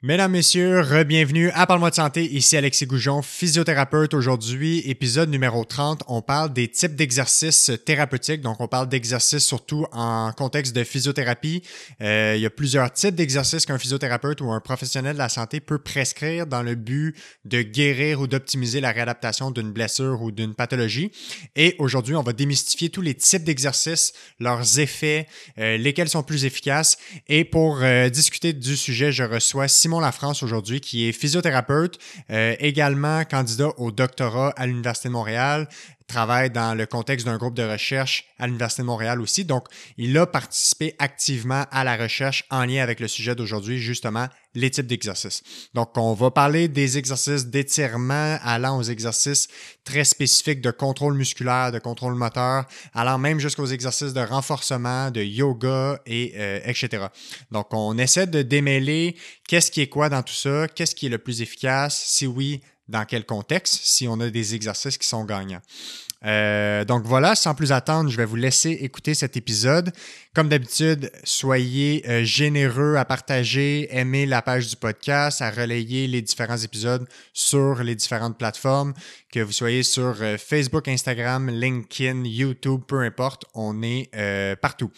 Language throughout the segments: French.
Mesdames, Messieurs, bienvenue à Parle-moi de santé. Ici Alexis Goujon, physiothérapeute. Aujourd'hui, épisode numéro 30, on parle des types d'exercices thérapeutiques. Donc, on parle d'exercices surtout en contexte de physiothérapie. Euh, il y a plusieurs types d'exercices qu'un physiothérapeute ou un professionnel de la santé peut prescrire dans le but de guérir ou d'optimiser la réadaptation d'une blessure ou d'une pathologie. Et aujourd'hui, on va démystifier tous les types d'exercices, leurs effets, euh, lesquels sont plus efficaces. Et pour euh, discuter du sujet, je reçois Lafrance aujourd'hui, qui est physiothérapeute, euh, également candidat au doctorat à l'Université de Montréal, travaille dans le contexte d'un groupe de recherche à l'Université de Montréal aussi. Donc, il a participé activement à la recherche en lien avec le sujet d'aujourd'hui, justement, les types d'exercices. Donc, on va parler des exercices d'étirement allant aux exercices très spécifiques de contrôle musculaire, de contrôle moteur, allant même jusqu'aux exercices de renforcement, de yoga et euh, etc. Donc, on essaie de démêler qu'est-ce qui est quoi dans tout ça, qu'est-ce qui est le plus efficace, si oui, dans quel contexte, si on a des exercices qui sont gagnants. Euh, donc voilà, sans plus attendre, je vais vous laisser écouter cet épisode. Comme d'habitude, soyez euh, généreux à partager, aimer la page du podcast, à relayer les différents épisodes sur les différentes plateformes, que vous soyez sur euh, Facebook, Instagram, LinkedIn, YouTube, peu importe, on est partout.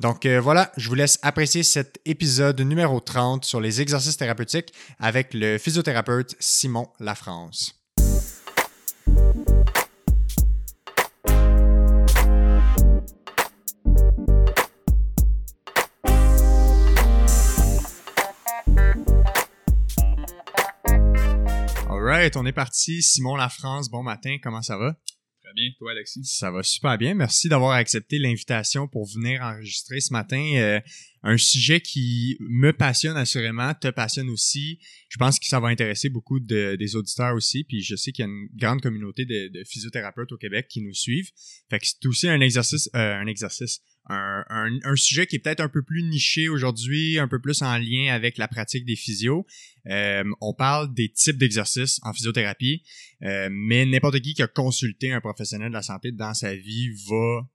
Donc voilà, je vous laisse apprécier cet épisode numéro 30 sur les exercices thérapeutiques avec le physiothérapeute Simon Lafrance. Alright, on est parti. Simon La France, bon matin, comment ça va? Très bien, toi Alexis? Ça va super bien. Merci d'avoir accepté l'invitation pour venir enregistrer ce matin. Euh, un sujet qui me passionne assurément, te passionne aussi. Je pense que ça va intéresser beaucoup de, des auditeurs aussi. Puis je sais qu'il y a une grande communauté de, de, physiothérapeutes au Québec qui nous suivent. Fait que c'est aussi un exercice, euh, un exercice, un, un, sujet qui est peut-être un peu plus niché aujourd'hui, un peu plus en lien avec la pratique des physios. Euh, on parle des types d'exercices en physiothérapie, euh, mais n'importe qui qui a consulté un professionnel de la santé dans sa vie va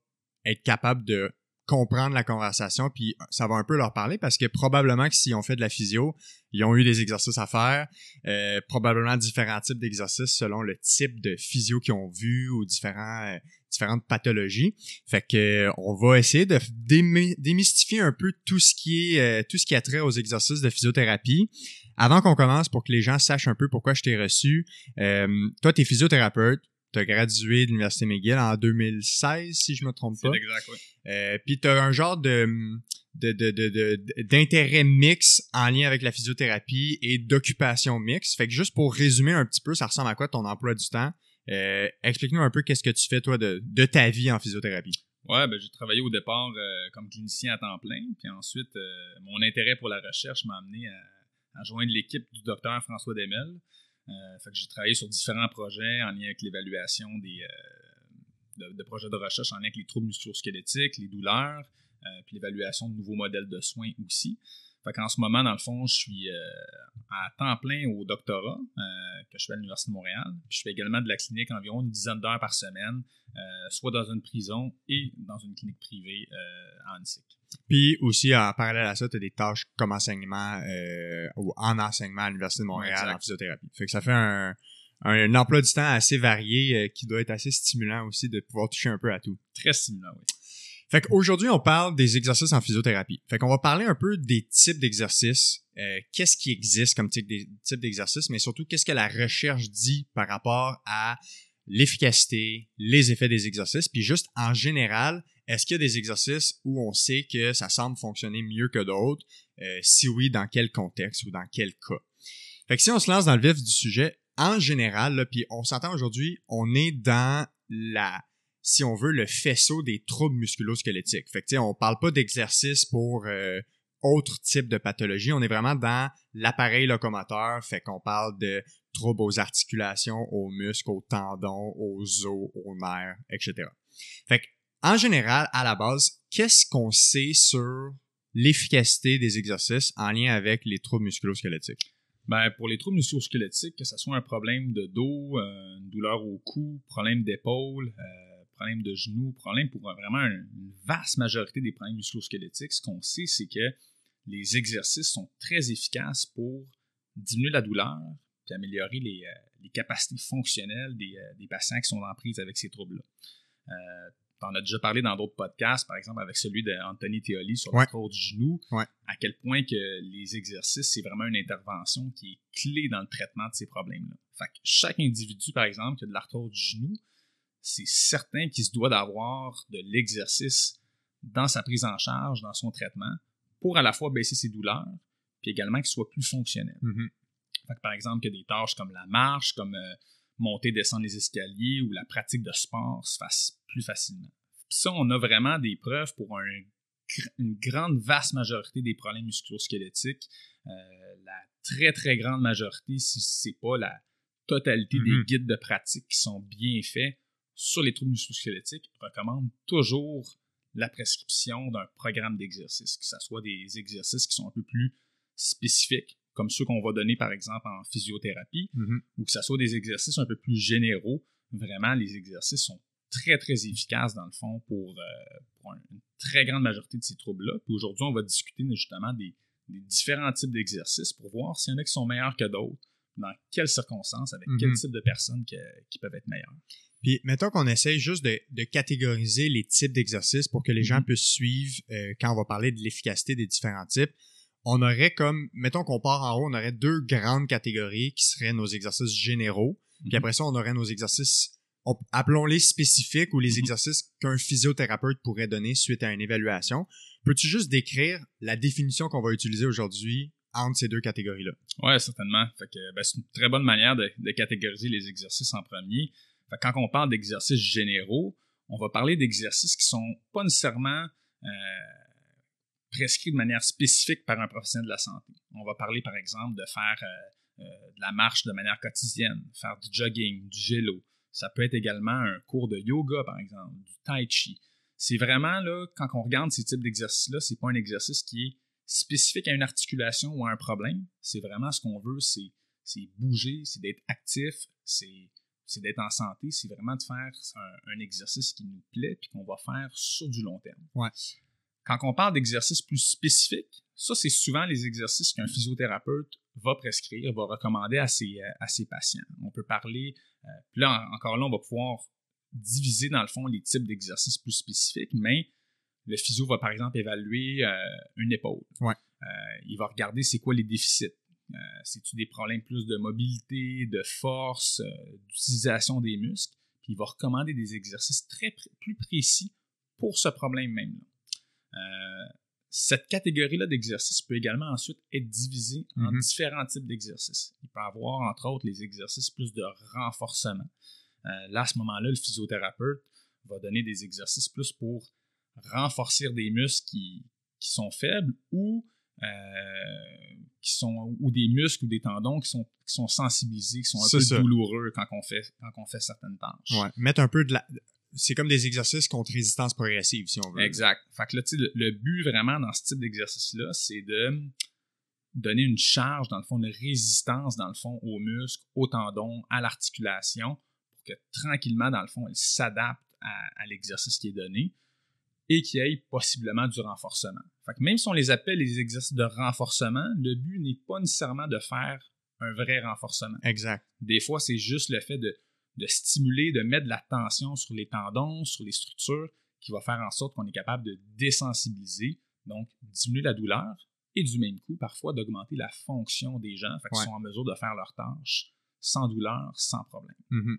être capable de comprendre la conversation, puis ça va un peu leur parler parce que probablement que s'ils ont fait de la physio, ils ont eu des exercices à faire, euh, probablement différents types d'exercices selon le type de physio qu'ils ont vu ou différents, euh, différentes pathologies. Fait que on va essayer de démystifier un peu tout ce qui est euh, tout ce qui a trait aux exercices de physiothérapie. Avant qu'on commence, pour que les gens sachent un peu pourquoi je t'ai reçu, toi, tu es physiothérapeute, tu as gradué de l'Université McGill en 2016, si je me trompe pas. Exact, oui. Euh, puis tu as un genre de d'intérêt mix en lien avec la physiothérapie et d'occupation mix. Fait que juste pour résumer un petit peu, ça ressemble à quoi ton emploi du temps? Euh, explique-nous un peu qu'est-ce que tu fais, toi, de, ta vie en physiothérapie. Ouais, ben, j'ai travaillé au départ euh, comme clinicien à temps plein. Puis ensuite, mon intérêt pour la recherche m'a amené à, joindre l'équipe du docteur François Demel. Euh, fait que j'ai travaillé sur différents projets en lien avec l'évaluation des euh, de, projets de recherche en lien avec les troubles musculo-squelettiques, les douleurs, euh, puis l'évaluation de nouveaux modèles de soins aussi. Fait qu'en ce moment, dans le fond, je suis à temps plein au doctorat que je fais à l'Université de Montréal. Puis je fais également de la clinique environ une dizaine d'heures par semaine, soit dans une prison et dans une clinique privée en NSIC. Puis aussi, en parallèle à ça, tu as des tâches comme enseignement euh, ou en enseignement à l'Université de Montréal en physiothérapie. Fait que ça fait un, un, emploi du temps assez varié euh, qui doit être assez stimulant aussi de pouvoir toucher un peu à tout. Très stimulant, oui. Fait qu'aujourd'hui, on parle des exercices en physiothérapie. Fait qu'on va parler un peu des types d'exercices, euh, qu'est-ce qui existe comme type d'exercice, mais surtout qu'est-ce que la recherche dit par rapport à l'efficacité, les effets des exercices, puis juste en général, est-ce qu'il y a des exercices où on sait que ça semble fonctionner mieux que d'autres? Euh, si oui, dans quel contexte ou dans quel cas? Fait que si on se lance dans le vif du sujet, en général, puis on s'entend aujourd'hui, on est dans la, si on veut, le faisceau des troubles musculo-squelettiques. Fait que on parle pas d'exercice pour euh, autre type de pathologie, on est vraiment dans l'appareil locomoteur, fait qu'on parle de troubles aux articulations, aux muscles, aux tendons, aux os, aux nerfs, etc. Fait que en général, à la base, qu'est-ce qu'on sait sur l'efficacité des exercices en lien avec les troubles musculo-squelettiques? Ben, pour les troubles musculo-squelettiques, que ce soit un problème de dos, euh, une douleur au cou, problème d'épaule, euh, problème de genou, problème pour vraiment une vaste majorité des problèmes musculo-squelettiques, ce qu'on sait, c'est que les exercices sont très efficaces pour diminuer la douleur, puis améliorer les, les capacités fonctionnelles des, des, patients qui sont en prise avec ces troubles-là. Euh, on a déjà parlé dans d'autres podcasts, par exemple avec celui d'Anthony Theoli sur le corps du genou, à quel point que les exercices, c'est vraiment une intervention qui est clé dans le traitement de ces problèmes-là. Fait que chaque individu, par exemple, qui a de l'arthrose du genou, c'est certain qu'il se doit d'avoir de l'exercice dans sa prise en charge, dans son traitement, pour à la fois baisser ses douleurs, puis également qu'il soit plus fonctionnel. Mm-hmm. fait que, par exemple, que des tâches comme la marche, comme euh, monter, descendre les escaliers ou la pratique de sport se fasse plus facilement. Puis ça, on a vraiment des preuves pour une grande, vaste majorité des problèmes musculo-squelettiques. Euh, la très, très grande majorité, si c'est pas la totalité des Mm-hmm. guides de pratique qui sont bien faits sur les troubles musculo-squelettiques, recommandent toujours la prescription d'un programme d'exercice, que ce soit des exercices qui sont un peu plus spécifiques, comme ceux qu'on va donner par exemple en physiothérapie, Mhm. ou que ce soit des exercices un peu plus généraux. Vraiment, les exercices sont très, très efficaces dans le fond pour, euh, pour une très grande majorité de ces troubles-là. Puis aujourd'hui, on va discuter justement des, des différents types d'exercices pour voir s'il y en a qui sont meilleurs que d'autres, dans quelles circonstances, avec quel Mhm. type de personnes que- qui peuvent être meilleurs. Puis, mettons qu'on essaye juste de, de catégoriser les types d'exercices pour que les gens Mhm. puissent suivre euh, quand on va parler de l'efficacité des différents types. On aurait comme, mettons qu'on part en haut, on aurait deux grandes catégories qui seraient nos exercices généraux. Puis Mhm. après ça, on aurait nos exercices, on- appelons-les spécifiques ou les Mhm. exercices qu'un physiothérapeute pourrait donner suite à une évaluation. Peux-tu juste décrire la définition qu'on va utiliser aujourd'hui entre ces deux catégories-là? Oui, certainement. Fait que, ben, c'est une très bonne manière de, de catégoriser les exercices en premier. Quand on parle d'exercices généraux, on va parler d'exercices qui sont pas nécessairement euh, prescrits de manière spécifique par un professionnel de la santé. On va parler, par exemple, de faire euh, euh, de la marche de manière quotidienne, faire du jogging, du vélo. Ça peut être également un cours de yoga, par exemple, du tai chi. C'est vraiment, là, quand on regarde ces types d'exercices-là, c'est pas un exercice qui est spécifique à une articulation ou à un problème. C'est vraiment ce qu'on veut, c'est bouger, c'est d'être actif, c'est, c'est d'être en santé, c'est vraiment de faire un, un exercice qui nous plaît puis qu'on va faire sur du long terme. Ouais. Quand on parle d'exercices plus spécifiques, ça, c'est souvent les exercices qu'un physiothérapeute va prescrire, va recommander à ses, à ses patients. On peut parler, euh, puis là, en- encore là, on va pouvoir diviser dans le fond les types d'exercices plus spécifiques, mais le physio va par exemple évaluer euh, une épaule. Ouais. Euh, il va regarder c'est quoi les déficits. Euh, C'est-tu des problèmes plus de mobilité, de force, euh, d'utilisation des muscles? Puis il va recommander des exercices très plus précis pour ce problème même-là. Euh, cette catégorie-là d'exercices peut également ensuite être divisée en Mhm. différents types d'exercices. Il peut avoir, entre autres, les exercices plus de renforcement. Là, à ce moment-là, le physiothérapeute va donner des exercices plus pour renforcer des muscles qui, qui sont faibles ou qui sont ou des muscles ou des tendons qui sont, qui sont sensibilisés, qui sont un peu ça. douloureux quand on fait quand on fait certaines tâches. Ouais. Mettre un peu de la. C'est comme des exercices contre résistance progressive, si on veut. Exact. Fait que là, tu le, le but vraiment dans ce type d'exercice-là, c'est de donner une charge, dans le fond, une résistance, dans le fond, aux muscles, aux tendons, à l'articulation, pour que tranquillement, dans le fond, elle s'adapte à, à l'exercice qui est donné et qu'il y ait possiblement du renforcement. Fait que même si on les appelle les exercices de renforcement, le but n'est pas nécessairement de faire un vrai renforcement. Exact. Des fois, c'est juste le fait de, de stimuler, de mettre de la tension sur les tendons, sur les structures, qui va faire en sorte qu'on est capable de désensibiliser, donc diminuer la douleur, et du même coup, parfois, d'augmenter la fonction des gens, fait qu'ils Ouais. sont en mesure de faire leurs tâches sans douleur, sans problème. Mhm.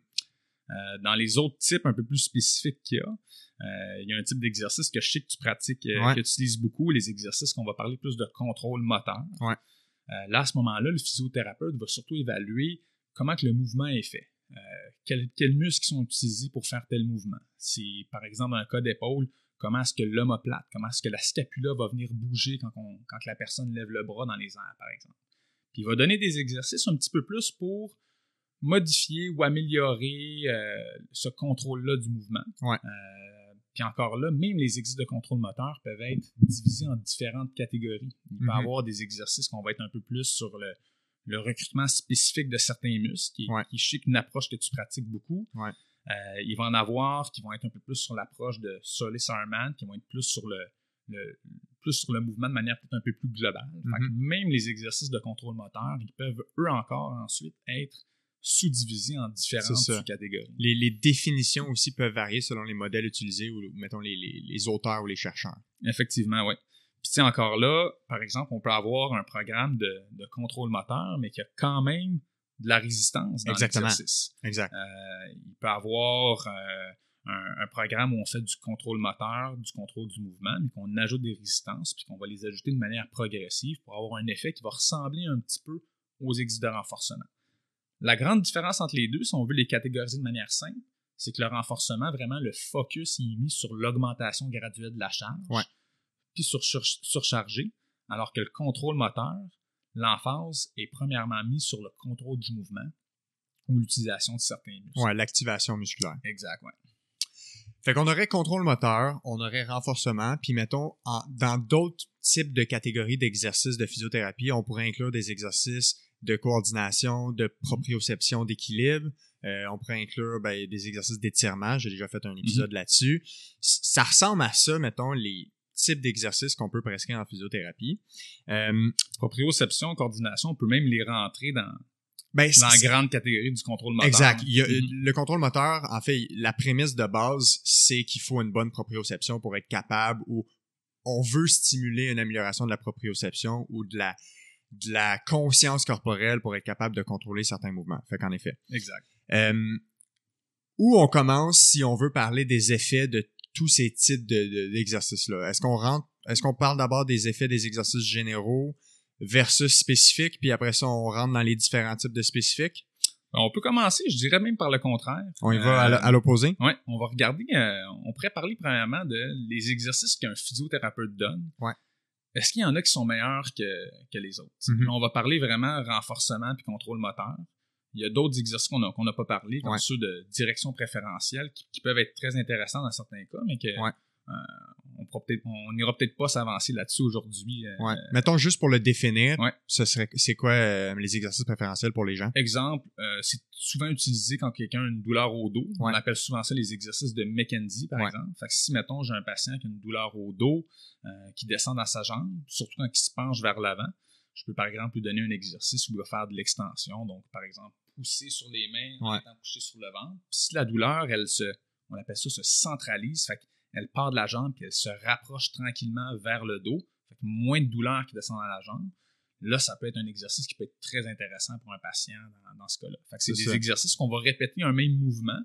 Euh, dans les autres types un peu plus spécifiques qu'il y a, euh, il y a un type d'exercice que je sais que tu pratiques, euh, Ouais. que tu utilises beaucoup, les exercices qu'on va parler plus de contrôle moteur. Ouais. Là, à ce moment-là, le physiothérapeute va surtout évaluer comment que le mouvement est fait. Euh, quels, quels muscles sont utilisés pour faire tel mouvement. Si, par exemple, dans un cas d'épaule, comment est-ce que l'omoplate, comment est-ce que la scapula va venir bouger quand, on- quand la personne lève le bras dans les airs, par exemple. Puis il va donner des exercices un petit peu plus pour modifier ou améliorer euh, ce contrôle-là du mouvement. Ouais. Euh, puis encore là, même les exercices de contrôle moteur peuvent être divisés en différentes catégories. Il peut y Mhm. avoir des exercices qu'on va être un peu plus sur le, le recrutement spécifique de certains muscles, qui, Ouais. qui je sais qu'une approche que tu pratiques beaucoup. Ouais. Euh, il va en avoir qui vont être un peu plus sur l'approche de Solis Arman, qui vont être plus sur le, le- plus sur le mouvement de manière peut-être un peu plus globale. Fait que Mhm. même les exercices de contrôle moteur, ils peuvent eux encore ensuite être sous-divisés en différentes sous-catégories. Les, les définitions aussi peuvent varier selon les modèles utilisés ou, mettons, les, les- les auteurs ou les chercheurs. Effectivement, oui. Puis tu sais, encore là, par exemple, on peut avoir un programme de, de contrôle moteur, mais qui a quand même de la résistance dans Exactement. l'exercice. Exact. Euh, il peut avoir euh, un, un programme où on fait du contrôle moteur, du contrôle du mouvement, mais qu'on ajoute des résistances, puis qu'on va les ajouter de manière progressive pour avoir un effet qui va ressembler un petit peu aux exercices de renforcement. La grande différence entre les deux, si on veut les catégoriser de manière simple, c'est que le renforcement, vraiment, le focus il est mis sur l'augmentation graduelle de la charge, Ouais. puis sur sur- surcharger, alors que le contrôle moteur, l'emphase est premièrement mis sur le contrôle du mouvement ou l'utilisation de certains muscles. Ouais, l'activation musculaire. Exact, ouais. Fait qu'on aurait contrôle moteur, on aurait renforcement, puis mettons, en- dans d'autres types de catégories d'exercices de physiothérapie, on pourrait inclure des exercices de coordination, de proprioception, d'équilibre. Euh, on pourrait inclure ben, des exercices d'étirement. J'ai déjà fait un épisode là-dessus. Ça ressemble à ça, mettons, les types d'exercices qu'on peut prescrire en physiothérapie. Euh, Proprioception, coordination, on peut même les rentrer dans, ben, dans la grande catégorie du contrôle moteur. Exact. Il y a- Mhm. Le contrôle moteur, en fait, la prémisse de base, c'est qu'il faut une bonne proprioception pour être capable ou on veut stimuler une amélioration de la proprioception ou de la, de la conscience corporelle pour être capable de contrôler certains mouvements. Fait qu'en effet. Exact. Euh, où on commence si on veut parler des effets de tous ces types de- de- d'exercices-là? Est-ce qu'on rentre, est-ce qu'on parle d'abord des effets des exercices généraux versus spécifiques, puis après ça, on rentre dans les différents types de spécifiques? On peut commencer, je dirais même par le contraire. On y va à Euh, à l'opposé? Ouais, on va regarder, euh, on pourrait parler premièrement de les exercices qu'un physiothérapeute donne. Ouais. Est-ce qu'il y en a qui sont meilleurs que, que les autres? Mhm. On va parler vraiment renforcement puis contrôle moteur. Il y a d'autres exercices qu'on n'a pas parlé, comme Ouais. ceux de direction préférentielle, qui, qui peuvent être très intéressants dans certains cas, mais que Ouais. Euh, on on n'ira peut-être pas s'avancer là-dessus aujourd'hui. euh, Ouais. Mettons juste pour le définir, Ouais. ce serait c'est quoi euh, les exercices préférentiels pour les gens? Exemple, euh, c'est souvent utilisé quand quelqu'un a une douleur au dos. On appelle souvent ça les exercices de McKenzie, par exemple. Fait que si, mettons, j'ai un patient qui a une douleur au dos, euh, qui descend dans sa jambe, surtout quand il se penche vers l'avant, je peux par exemple lui donner un exercice où il va faire de l'extension. Donc, par exemple, pousser sur les mains en étant couché sur le ventre. Puis si la douleur, elle se, on appelle ça, se centralise, fait qu'elle part de la jambe puis elle se rapproche tranquillement vers le dos. Fait que moins de douleur qui descend dans la jambe. Là, ça peut être un exercice qui peut être très intéressant pour un patient dans, dans ce cas-là. Fait que c'est des ça. exercices qu'on va répéter un même mouvement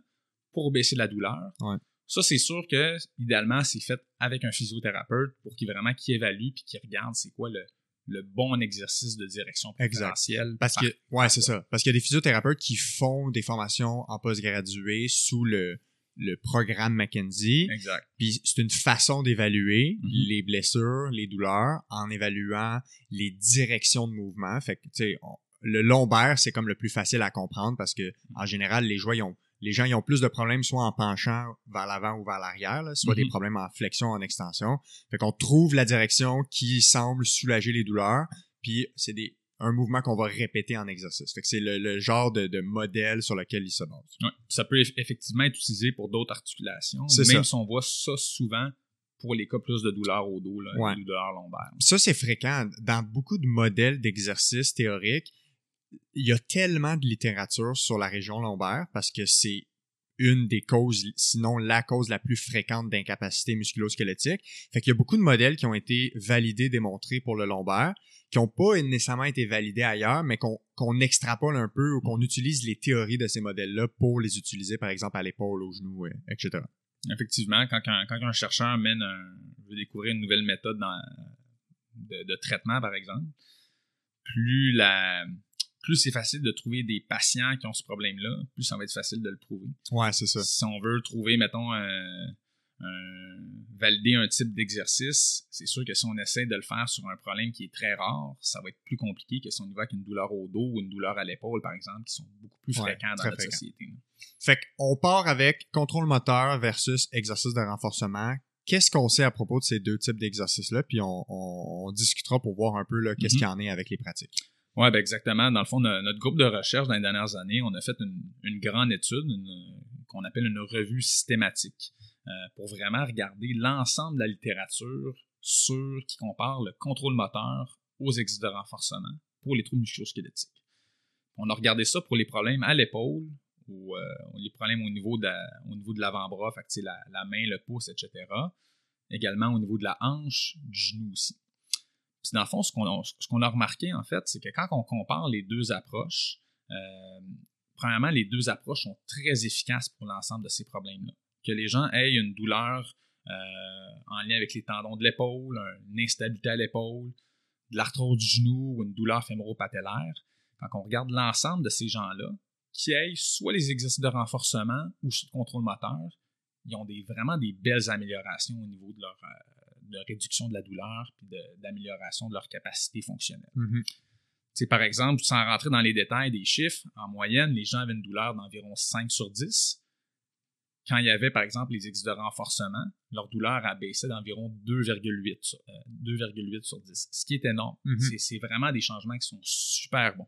pour baisser la douleur. Ouais. Ça, c'est sûr que, idéalement, c'est fait avec un physiothérapeute pour qu'il vraiment qu'il évalue puis qu'il regarde c'est quoi le, le bon exercice de direction Exact. préférentielle. Parce par- que ouais, c'est ça. Parce qu'il y a des physiothérapeutes qui font des formations en postgradué sous le le programme McKenzie. Exact. Puis c'est une façon d'évaluer Mhm. les blessures, les douleurs, en évaluant les directions de mouvement. Fait que, tu sais, le lombaire, c'est comme le plus facile à comprendre parce que, en général, les joueurs, ils ont, les gens, ils ont plus de problèmes soit en penchant vers l'avant ou vers l'arrière, soit des Mhm. problèmes en flexion, en extension. Fait qu'on trouve la direction qui semble soulager les douleurs, puis c'est des, un mouvement qu'on va répéter en exercice. Fait que c'est le, le genre de, de modèle sur lequel il se base. Ouais. Ça peut eff- effectivement être utilisé pour d'autres articulations, même ça. si on voit ça souvent pour les cas plus de douleur au dos, là, Ouais. les douleurs lombaires. ça, c'est fréquent. Dans beaucoup de modèles d'exercices théoriques, il y a tellement de littérature sur la région lombaire parce que c'est une des causes, sinon la cause la plus fréquente d'incapacité musculo-squelettique. Fait qu'il y a beaucoup de modèles qui ont été validés, démontrés pour le lombaire, qui n'ont pas nécessairement été validés ailleurs, mais qu'on extrapole un peu ou qu'on utilise les théories de ces modèles-là pour les utiliser, par exemple, à l'épaule, au genou, euh, etc. Effectivement, quand un, quand un chercheur mène un, veut découvrir une nouvelle méthode dans- de, de traitement, par exemple, plus la plus c'est facile de trouver des patients qui ont ce problème-là, plus ça va être facile de le prouver. Ouais, c'est ça. Si on veut trouver, mettons, un- un- valider un type d'exercice, c'est sûr que si on essaie de le faire sur un problème qui est très rare, ça va être plus compliqué que si on y va avec une douleur au dos ou une douleur à l'épaule, par exemple, qui sont beaucoup plus Ouais, fréquents dans notre société. là. Fait qu'on part avec contrôle moteur versus exercice de renforcement. Qu'est-ce qu'on sait à propos de ces deux types d'exercices-là? Puis on, on- on discutera pour voir un peu là, qu'est-ce Mhm. qu'il y en est avec les pratiques. Oui, ben exactement. Dans le fond, no- notre groupe de recherche dans les dernières années, on a fait une, une grande étude qu'on appelle une revue systématique euh, pour vraiment regarder l'ensemble de la littérature sur qui compare le contrôle moteur aux exercices de renforcement pour les troubles musculo-squelettiques. On a regardé ça pour les problèmes à l'épaule ou euh, les problèmes au niveau de, l'avant-bras, la, la main, le pouce, etc. Également au niveau de la hanche, du genou aussi. Puis dans le fond, ce qu'on a, a, remarqué, en fait, c'est que quand on compare les deux approches, euh, premièrement, les deux approches sont très efficaces pour l'ensemble de ces problèmes-là. Que les gens aient une douleur euh, en lien avec les tendons de l'épaule, une instabilité à l'épaule, de l'arthrose du genou ou une douleur fémoro-patellaire, quand on regarde l'ensemble de ces gens-là, qui aient soit les exercices de renforcement ou de contrôle moteur, ils ont des, vraiment des belles améliorations au niveau de leur, euh, réduction de la douleur et d'amélioration de, leur capacité fonctionnelle. Mm-hmm. Par exemple, sans rentrer dans les détails des chiffres, en moyenne, les gens avaient une douleur d'environ 5 sur 10. Quand il y avait, par exemple, les exercices de renforcement, leur douleur a baissé d'environ 2,8 sur, euh, sur 10, ce qui est énorme. Mm-hmm. C'est vraiment des changements qui sont super bons.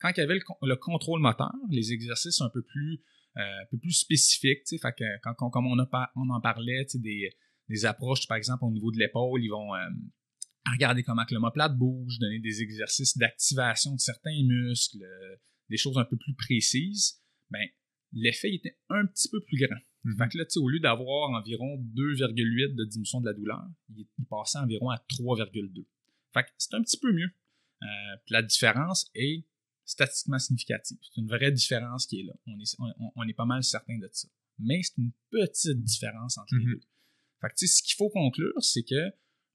Quand il y avait le, contrôle moteur, les exercices un peu plus, euh, un peu plus spécifiques, fait que quand, comme on, on en parlait, des, des, approches, par exemple, au niveau de l'épaule, ils vont euh, regarder comment que l'omoplate bouge, donner des exercices d'activation de certains muscles, des choses un peu plus précises. Ben, l'effet était un petit peu plus grand. Mhm. Fait que là, au lieu d'avoir environ 2,8 de diminution de la douleur, il, passait environ à 3,2. Fait que c'est un petit peu mieux. Euh, la différence est statistiquement significative. C'est une vraie différence qui est là. On est, on, est pas mal certain de ça. Mais c'est une petite différence entre les mhm. deux. Fait que, ce qu'il faut conclure, c'est que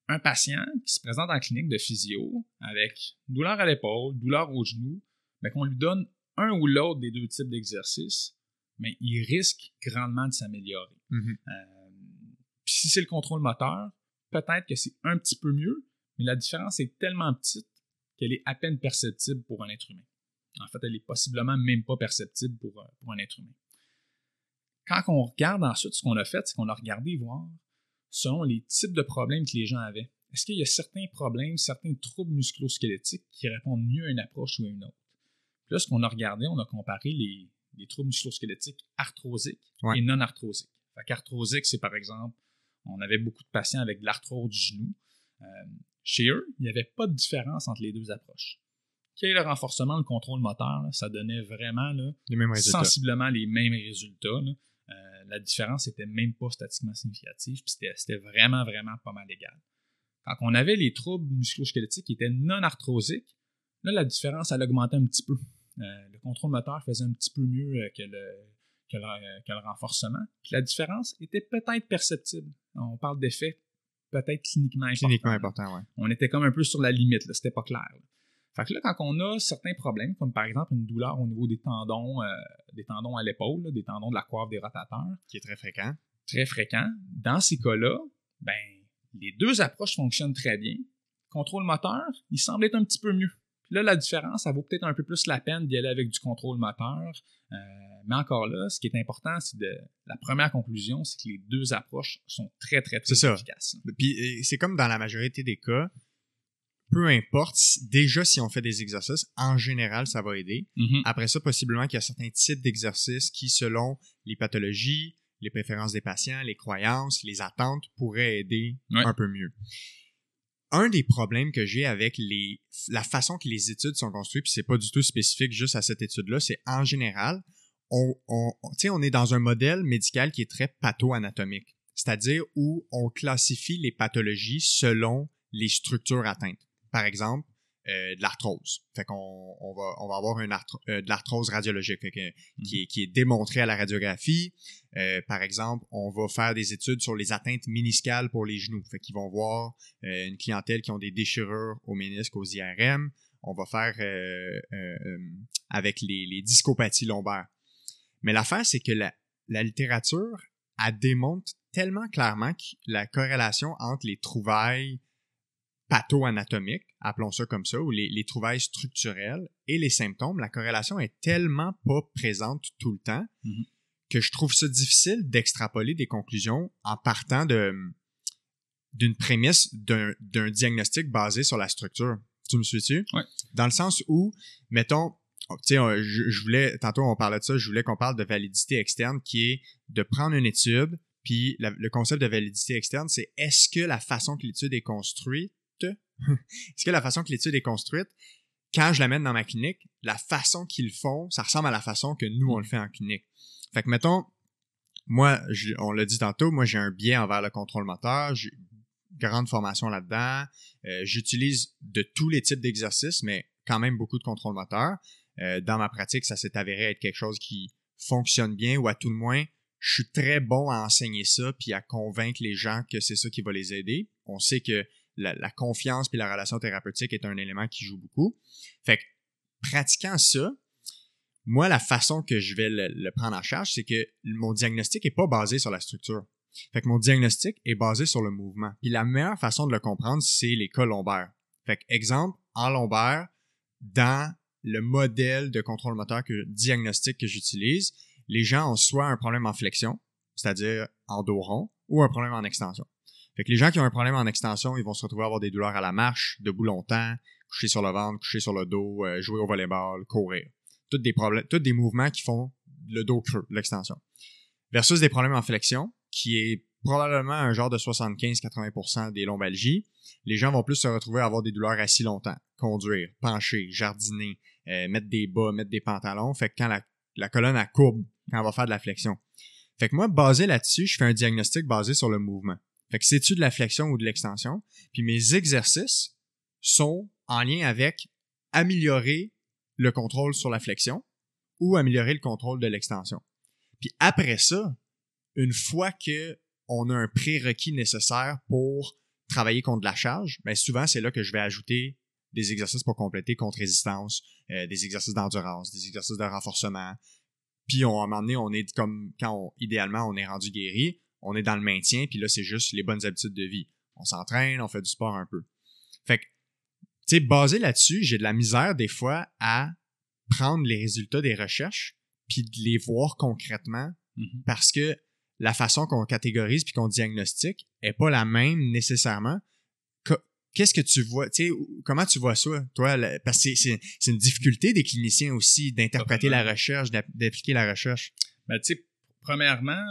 un patient qui se présente en clinique de physio avec douleur à l'épaule, douleur au genou, mais qu'on lui donne un ou l'autre des deux types d'exercices, mais il risque grandement de s'améliorer. Mm-hmm. Euh, si c'est le contrôle moteur, peut-être que c'est un petit peu mieux, mais la différence est tellement petite qu'elle est à peine perceptible pour un être humain. En fait, elle est possiblement même pas perceptible pour, euh, pour un être humain. Quand on regarde ensuite ce qu'on a fait, c'est qu'on a regardé voir selon les types de problèmes que les gens avaient. Est-ce qu'il y a certains problèmes, certains troubles musculo-squelettiques qui répondent mieux à une approche ou à une autre? Puis là, ce qu'on a regardé, on a comparé les, les troubles musculo-squelettiques arthrosiques et non arthrosiques. Fait qu'arthrosique, c'est par exemple, on avait beaucoup de patients avec de l'arthrose du genou. Euh, chez eux, il n'y avait pas de différence entre les deux approches. Quel est le renforcement, le contrôle moteur, ça donnait vraiment sensiblement les mêmes résultats. Euh, la différence n'était même pas statistiquement significative, puis c'était vraiment, vraiment pas mal égal. Quand on avait les troubles musculo-squelettiques qui étaient non arthrosiques, là, la différence, elle augmentait un petit peu. Euh, le contrôle moteur faisait un petit peu mieux euh, que le, que le, renforcement. la différence était peut-être perceptible. On parle d'effets peut-être cliniquement importants. Cliniquement important, ouais. On était comme un peu sur la limite, c'était pas clair. Fait que là, quand on a certains problèmes, comme par exemple une douleur au niveau des tendons, euh, des tendons à l'épaule, des tendons de la coiffe des rotateurs. Qui est très fréquent. Très fréquent. Dans ces cas-là, ben, les deux approches fonctionnent très bien. Contrôle moteur, il semble être un petit peu mieux. Puis là, la différence, ça vaut peut-être un peu plus la peine d'y aller avec du contrôle moteur. Euh, mais encore là, ce qui est important, c'est de la première conclusion, c'est que les deux approches sont très, très, très efficaces. Puis c'est comme dans la majorité des cas, peu importe, déjà si on fait des exercices, en général, ça va aider. Mm-hmm. Après ça, possiblement qu'il y a certains types d'exercices qui, selon les pathologies, les préférences des patients, les croyances, les attentes, pourraient aider un peu mieux un des problèmes que j'ai avec les, la façon que les études sont construites, puis c'est pas du tout spécifique juste à cette étude-là, c'est en général, on, on, on est dans un modèle médical qui est très patho-anatomique, c'est-à-dire où on classifie les pathologies selon les structures atteintes. Par exemple, euh, de l'arthrose. Fait qu'on on va, on va avoir une euh, de l'arthrose radiologique fait que, qui, est, qui est démontrée à la radiographie. Euh, par exemple, on va faire des études sur les atteintes miniscales pour les genoux. Fait qu'ils vont voir une clientèle qui ont des déchirures au ménisque, aux IRM. On va faire avec les, les discopathies lombaires. Mais l'affaire, c'est que la, la littérature, elle démontre tellement clairement la corrélation entre les trouvailles patho-anatomiques, appelons ça comme ça, ou les, trouvailles structurelles et les symptômes, la corrélation est tellement pas présente tout le temps mm-hmm. que je trouve ça difficile d'extrapoler des conclusions en partant de d'une prémisse d'un diagnostic basé sur la structure. Tu me suis-tu? Oui. Dans le sens où, mettons, oh, tu sais, je, je, voulais, tantôt on parlait de ça, je voulais qu'on parle de validité externe qui est de prendre une étude, Puis le concept de validité externe, c'est est-ce que la façon que l'étude est construite, est-ce que la façon que l'étude est construite, quand je l'amène dans ma clinique, la façon qu'ils font, ça ressemble à la façon que nous, on le fait en clinique. Fait que, mettons, moi, on l'a dit tantôt, moi, j'ai un biais envers le contrôle moteur, j'ai grande formation là-dedans. Euh, j'utilise de tous les types d'exercices, mais quand même beaucoup de contrôle moteur. Euh, dans ma pratique, ça s'est avéré être quelque chose qui fonctionne bien, ou à tout le moins, je suis très bon à enseigner ça, puis à convaincre les gens que c'est ça qui va les aider. On sait que la, confiance puis la relation thérapeutique est un élément qui joue beaucoup. Fait que, pratiquant ça, moi, la façon que je vais le, prendre en charge, c'est que mon diagnostic est pas basé sur la structure. Fait que mon diagnostic est basé sur le mouvement. Puis la meilleure façon de le comprendre, c'est les cas lombaires. Fait que, exemple, en lombaire, dans le modèle de contrôle moteur que, diagnostic que j'utilise, les gens ont soit un problème en flexion, c'est-à-dire en dos rond, ou un problème en extension. Fait que les gens qui ont un problème en extension, ils vont se retrouver à avoir des douleurs à la marche, debout longtemps, coucher sur le ventre, coucher sur le dos, euh, jouer au volleyball, courir. Toutes des problèmes, tous des mouvements qui font le dos creux, l'extension. Versus des problèmes en flexion, qui est probablement un genre de 75-80% des lombalgies. Les gens vont plus se retrouver à avoir des douleurs assis longtemps, conduire, pencher, jardiner, euh, mettre des bas, mettre des pantalons. Fait que quand la, la colonne a courbe, quand on va faire de la flexion. Fait que moi, basé là-dessus, je fais un diagnostic basé sur le mouvement. Fait que c'est-tu de la flexion ou de l'extension? Puis mes exercices sont en lien avec améliorer le contrôle sur la flexion ou améliorer le contrôle de l'extension. Puis après ça, une fois que on a un prérequis nécessaire pour travailler contre la charge, ben souvent c'est là que je vais ajouter des exercices pour compléter contre résistance, euh, des exercices d'endurance, des exercices de renforcement. Puis on, à un moment donné, on est comme quand idéalement on est rendu guéri, on est dans le maintien, puis là, c'est juste les bonnes habitudes de vie. On s'entraîne, on fait du sport un peu. Fait que, tu sais, basé là-dessus, j'ai de la misère des fois à prendre les résultats des recherches, puis de les voir concrètement, mm-hmm. parce que la façon qu'on catégorise puis qu'on diagnostique est pas la même nécessairement. Qu'est-ce que tu vois, tu sais, comment tu vois ça, toi? Parce que c'est une difficulté des cliniciens aussi d'interpréter la recherche, d'appliquer la recherche. Ben, tu sais, premièrement,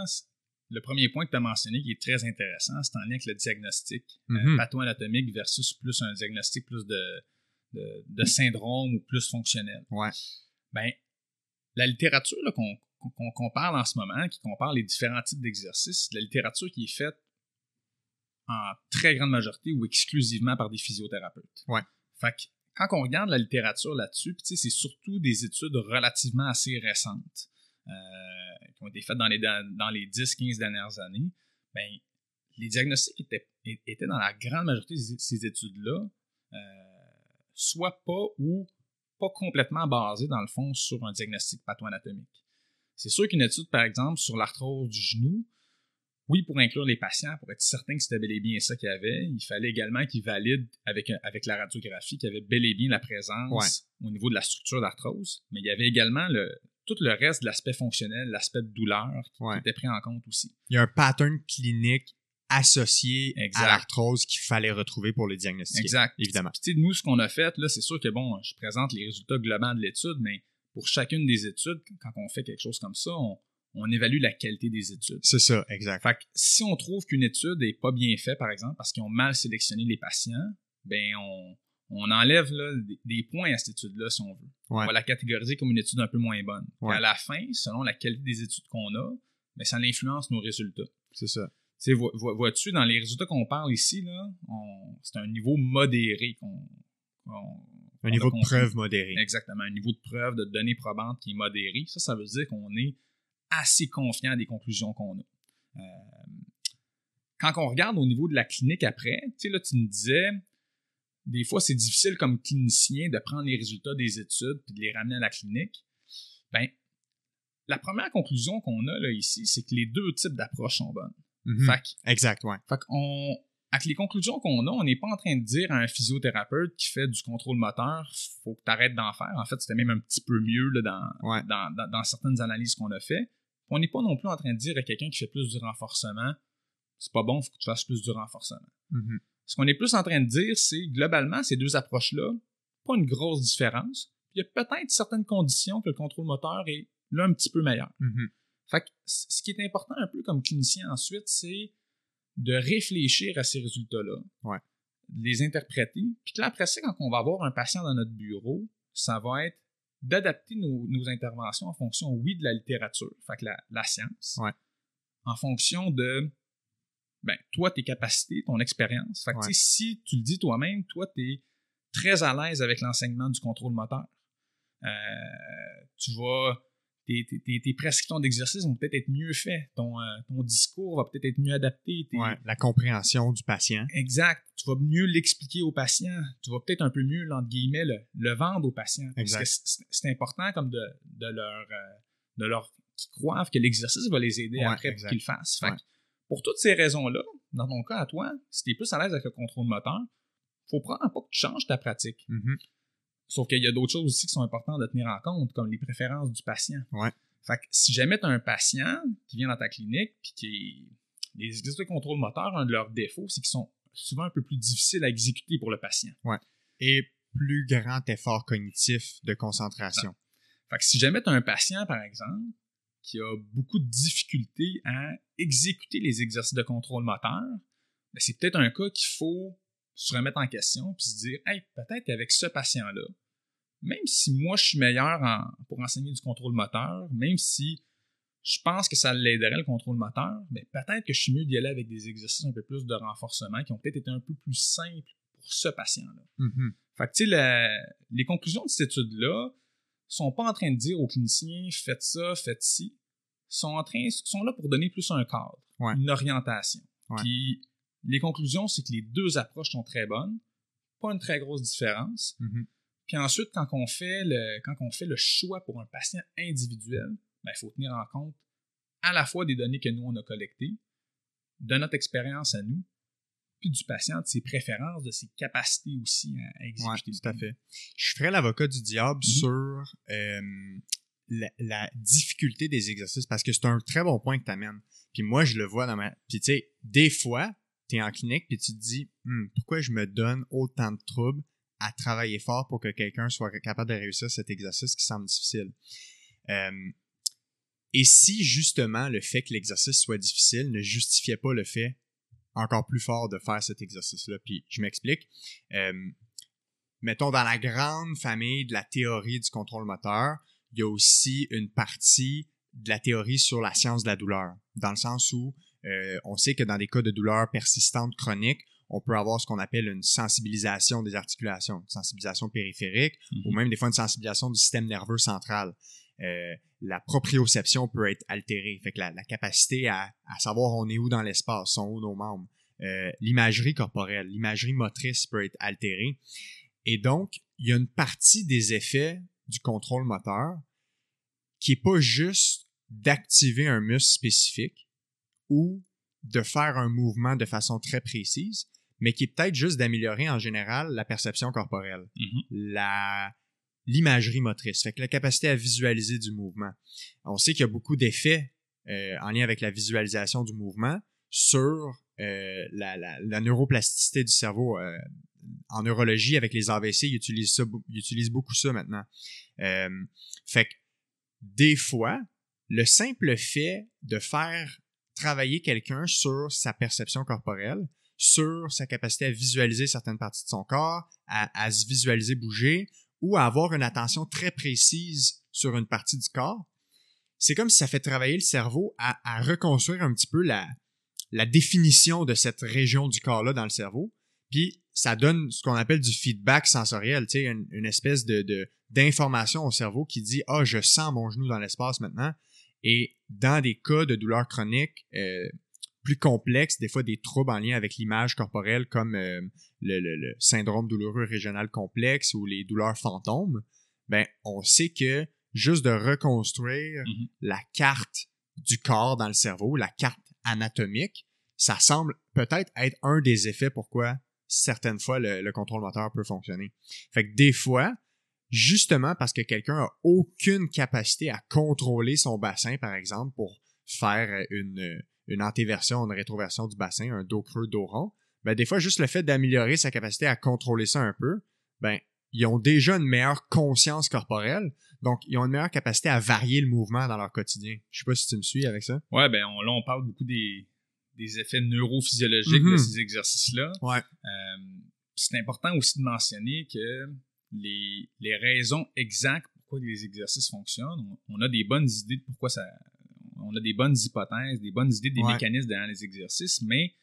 le premier point que tu as mentionné qui est très intéressant, c'est en lien avec le diagnostic euh, mm-hmm. patho-anatomique versus plus un diagnostic plus de, de, syndrome ou plus fonctionnel. Ouais. Ben, la littérature qu'on parle en ce moment, qui compare les différents types d'exercices, c'est la littérature qui est faite en très grande majorité ou exclusivement par des physiothérapeutes. Ouais. Fait que quand on regarde la littérature là-dessus, c'est surtout des études relativement assez récentes. Euh, ont été faites dans les, dans, les 10-15 dernières années, ben, les diagnostics étaient, étaient dans la grande majorité de ces études-là, euh, soit pas ou pas complètement basés, dans le fond, sur un diagnostic patho-anatomique. C'est sûr qu'une étude, par exemple, sur l'arthrose du genou, oui, pour inclure les patients, pour être certain que c'était bel et bien ça qu'il y avait, il fallait également qu'ils valident avec, avec la radiographie qu'il y avait bel et bien la présence au niveau de la structure d'arthrose, mais il y avait également le, tout le reste de l'aspect fonctionnel, l'aspect de douleur qui était pris en compte aussi. Il y a un pattern clinique associé à l'arthrose qu'il fallait retrouver pour le diagnostic. Exact. Évidemment. Puis, nous, ce qu'on a fait, là, c'est sûr que bon, je présente les résultats globaux de l'étude, mais pour chacune des études, quand on fait quelque chose comme ça, on, évalue la qualité des études. C'est ça, exact. Fait que si on trouve qu'une étude n'est pas bien faite, par exemple, parce qu'ils ont mal sélectionné les patients, ben on, on enlève des, points à cette étude-là, si on veut. On va la catégoriser comme une étude un peu moins bonne. À la fin, selon la qualité des études qu'on a, mais ben, ça influence nos résultats. C'est ça. Vois-tu, dans les résultats qu'on parle ici, là, c'est un niveau modéré qu'on. un niveau de preuve modéré. Exactement. Un niveau de preuve, de données probantes qui est modéré. Ça, ça veut dire qu'on est assez confiant des conclusions qu'on a. Euh, quand on regarde au niveau de la clinique après, tu sais, là, tu me disais, des fois, c'est difficile comme clinicien de prendre les résultats des études puis de les ramener à la clinique. Ben, la première conclusion qu'on a là ici, c'est que les deux types d'approches sont bonnes. Mm-hmm. exact, ouais. Fait qu'on, avec les conclusions qu'on a, on n'est pas en train de dire à un physiothérapeute qui fait du contrôle moteur, faut que tu arrêtes d'en faire. En fait, c'était même un petit peu mieux là, dans, dans, dans, certaines analyses qu'on a fait. On n'est pas non plus en train de dire à quelqu'un qui fait plus du renforcement, c'est pas bon, faut que tu fasses plus du renforcement. Mm-hmm. Ce qu'on est plus en train de dire, c'est globalement, ces deux approches-là, pas une grosse différence. Il y a peut-être certaines conditions que le contrôle moteur est là un petit peu meilleur. Mm-hmm. Fait que ce qui est important un peu comme clinicien ensuite, c'est de réfléchir à ces résultats-là, ouais. de les interpréter, puis là, après ça, quand on va avoir un patient dans notre bureau, ça va être d'adapter nos, interventions en fonction, oui, de la littérature, fait que la, science, en fonction de ben, toi, tes capacités, ton expérience. Fait que, si tu le dis toi-même, toi, tu es très à l'aise avec l'enseignement du contrôle moteur. Euh, tu vas tes, tes, prescriptions d'exercice vont peut-être être mieux faites. Ton, euh, ton discours va peut-être être mieux adapté. la compréhension du patient. Exact. Tu vas mieux l'expliquer au patient. Tu vas peut-être un peu mieux, entre guillemets, le, vendre au patient. Parce que c'est important comme de, de leur, euh, de leur qu'ils croient que l'exercice va les aider après pour qu'ils le fassent. Pour toutes ces raisons-là, dans ton cas à toi, si tu es plus à l'aise avec le contrôle moteur, faut prendre pas que tu changes ta pratique. Mm-hmm. Sauf qu'il y a d'autres choses aussi qui sont importantes de tenir en compte, comme les préférences du patient. Ouais. Fait que si jamais tu as un patient qui vient dans ta clinique, puis qui les exercices de contrôle moteur, un de leurs défauts, c'est qu'ils sont souvent un peu plus difficiles à exécuter pour le patient. Ouais. Et plus grand effort cognitif de concentration. Fait que si jamais tu as un patient, par exemple, qui a beaucoup de difficultés à exécuter les exercices de contrôle moteur, ben c'est peut-être un cas qu'il faut se remettre en question puis se dire hey peut-être qu'avec ce patient là même si moi je suis meilleur pour enseigner du contrôle moteur même si je pense que ça l'aiderait le contrôle moteur mais peut-être que je suis mieux d'y aller avec des exercices un peu plus de renforcement qui ont peut-être été un peu plus simples pour ce patient là mm-hmm. fait que tu sais les conclusions de cette étude là sont pas en train de dire aux cliniciens faites ça faites ci sont en train sont là pour donner plus un cadre une orientation puis les conclusions, c'est que les deux approches sont très bonnes, pas une très grosse différence. Mm-hmm. Puis ensuite, quand on, fait le, quand on fait le choix pour un patient individuel, ben, il faut tenir en compte à la fois des données que nous, on a collectées, de notre expérience à nous, puis du patient, de ses préférences, de ses capacités aussi à, exécuter. tout à fait. Je ferai l'avocat du diable mm-hmm. sur euh, la, la, difficulté des exercices parce que c'est un très bon point que tu amènes. Puis moi, je le vois dans ma... Puis tu sais, des fois, tu es en clinique puis tu te dis hmm, pourquoi je me donne autant de troubles à travailler fort pour que quelqu'un soit capable de réussir cet exercice qui semble difficile? Euh, et si justement le fait que l'exercice soit difficile ne justifiait pas le fait encore plus fort de faire cet exercice-là, puis je m'explique. Euh, mettons dans la grande famille de la théorie du contrôle moteur, il y a aussi une partie de la théorie sur la science de la douleur, dans le sens où euh, on sait que dans des cas de douleur persistante chronique, on peut avoir ce qu'on appelle une sensibilisation des articulations, une sensibilisation périphérique, ou mhm. même des fois une sensibilisation du système nerveux central. Euh, la proprioception peut être altérée, fait que la, capacité à, savoir on est où dans l'espace, sont où nos membres. Euh, l'imagerie corporelle, l'imagerie motrice peut être altérée. Et donc, il y a une partie des effets du contrôle moteur qui est pas juste d'activer un muscle spécifique, ou de faire un mouvement de façon très précise, mais qui est peut-être juste d'améliorer en général la perception corporelle, mm-hmm. la l'imagerie motrice, fait que la capacité à visualiser du mouvement. On sait qu'il y a beaucoup d'effets euh, en lien avec la visualisation du mouvement sur euh, la, la, neuroplasticité du cerveau. Euh, en neurologie, avec les AVC, ils utilisent, ça, ils utilisent beaucoup ça maintenant. fait que des fois, le simple fait de faire travailler quelqu'un sur sa perception corporelle, sur sa capacité à visualiser certaines parties de son corps, à, se visualiser bouger ou à avoir une attention très précise sur une partie du corps. C'est comme si ça fait travailler le cerveau à, reconstruire un petit peu la, définition de cette région du corps-là dans le cerveau. Puis ça donne ce qu'on appelle du feedback sensoriel, une, espèce d'information au cerveau qui dit ah je sens mon genou dans l'espace maintenant et dans des cas de douleurs chroniques euh, plus complexes, des fois des troubles en lien avec l'image corporelle comme euh, le, syndrome douloureux régional complexe ou les douleurs fantômes, ben on sait que juste de reconstruire mm-hmm. la carte du corps dans le cerveau, la carte anatomique, ça semble peut-être être un des effets pourquoi certaines fois le, le contrôle moteur peut fonctionner. Fait que des fois, justement parce que quelqu'un a aucune capacité à contrôler son bassin, par exemple, pour faire une, une antéversion, une rétroversion du bassin, un dos creux, dos rond, ben des fois, juste le fait d'améliorer sa capacité à contrôler ça un peu, ben ils ont déjà une meilleure conscience corporelle. Donc, ils ont une meilleure capacité à varier le mouvement dans leur quotidien. Je sais pas si tu me suis avec ça. Ouais, ben on, là, on parle beaucoup des, des effets neurophysiologiques de Mhm. ces exercices-là. Ouais. Euh, c'est important aussi de mentionner que les, les raisons exactes pourquoi les exercices fonctionnent, on, on a des bonnes idées de pourquoi ça. On a des bonnes hypothèses, des bonnes idées des Ouais. mécanismes derrière les exercices, mais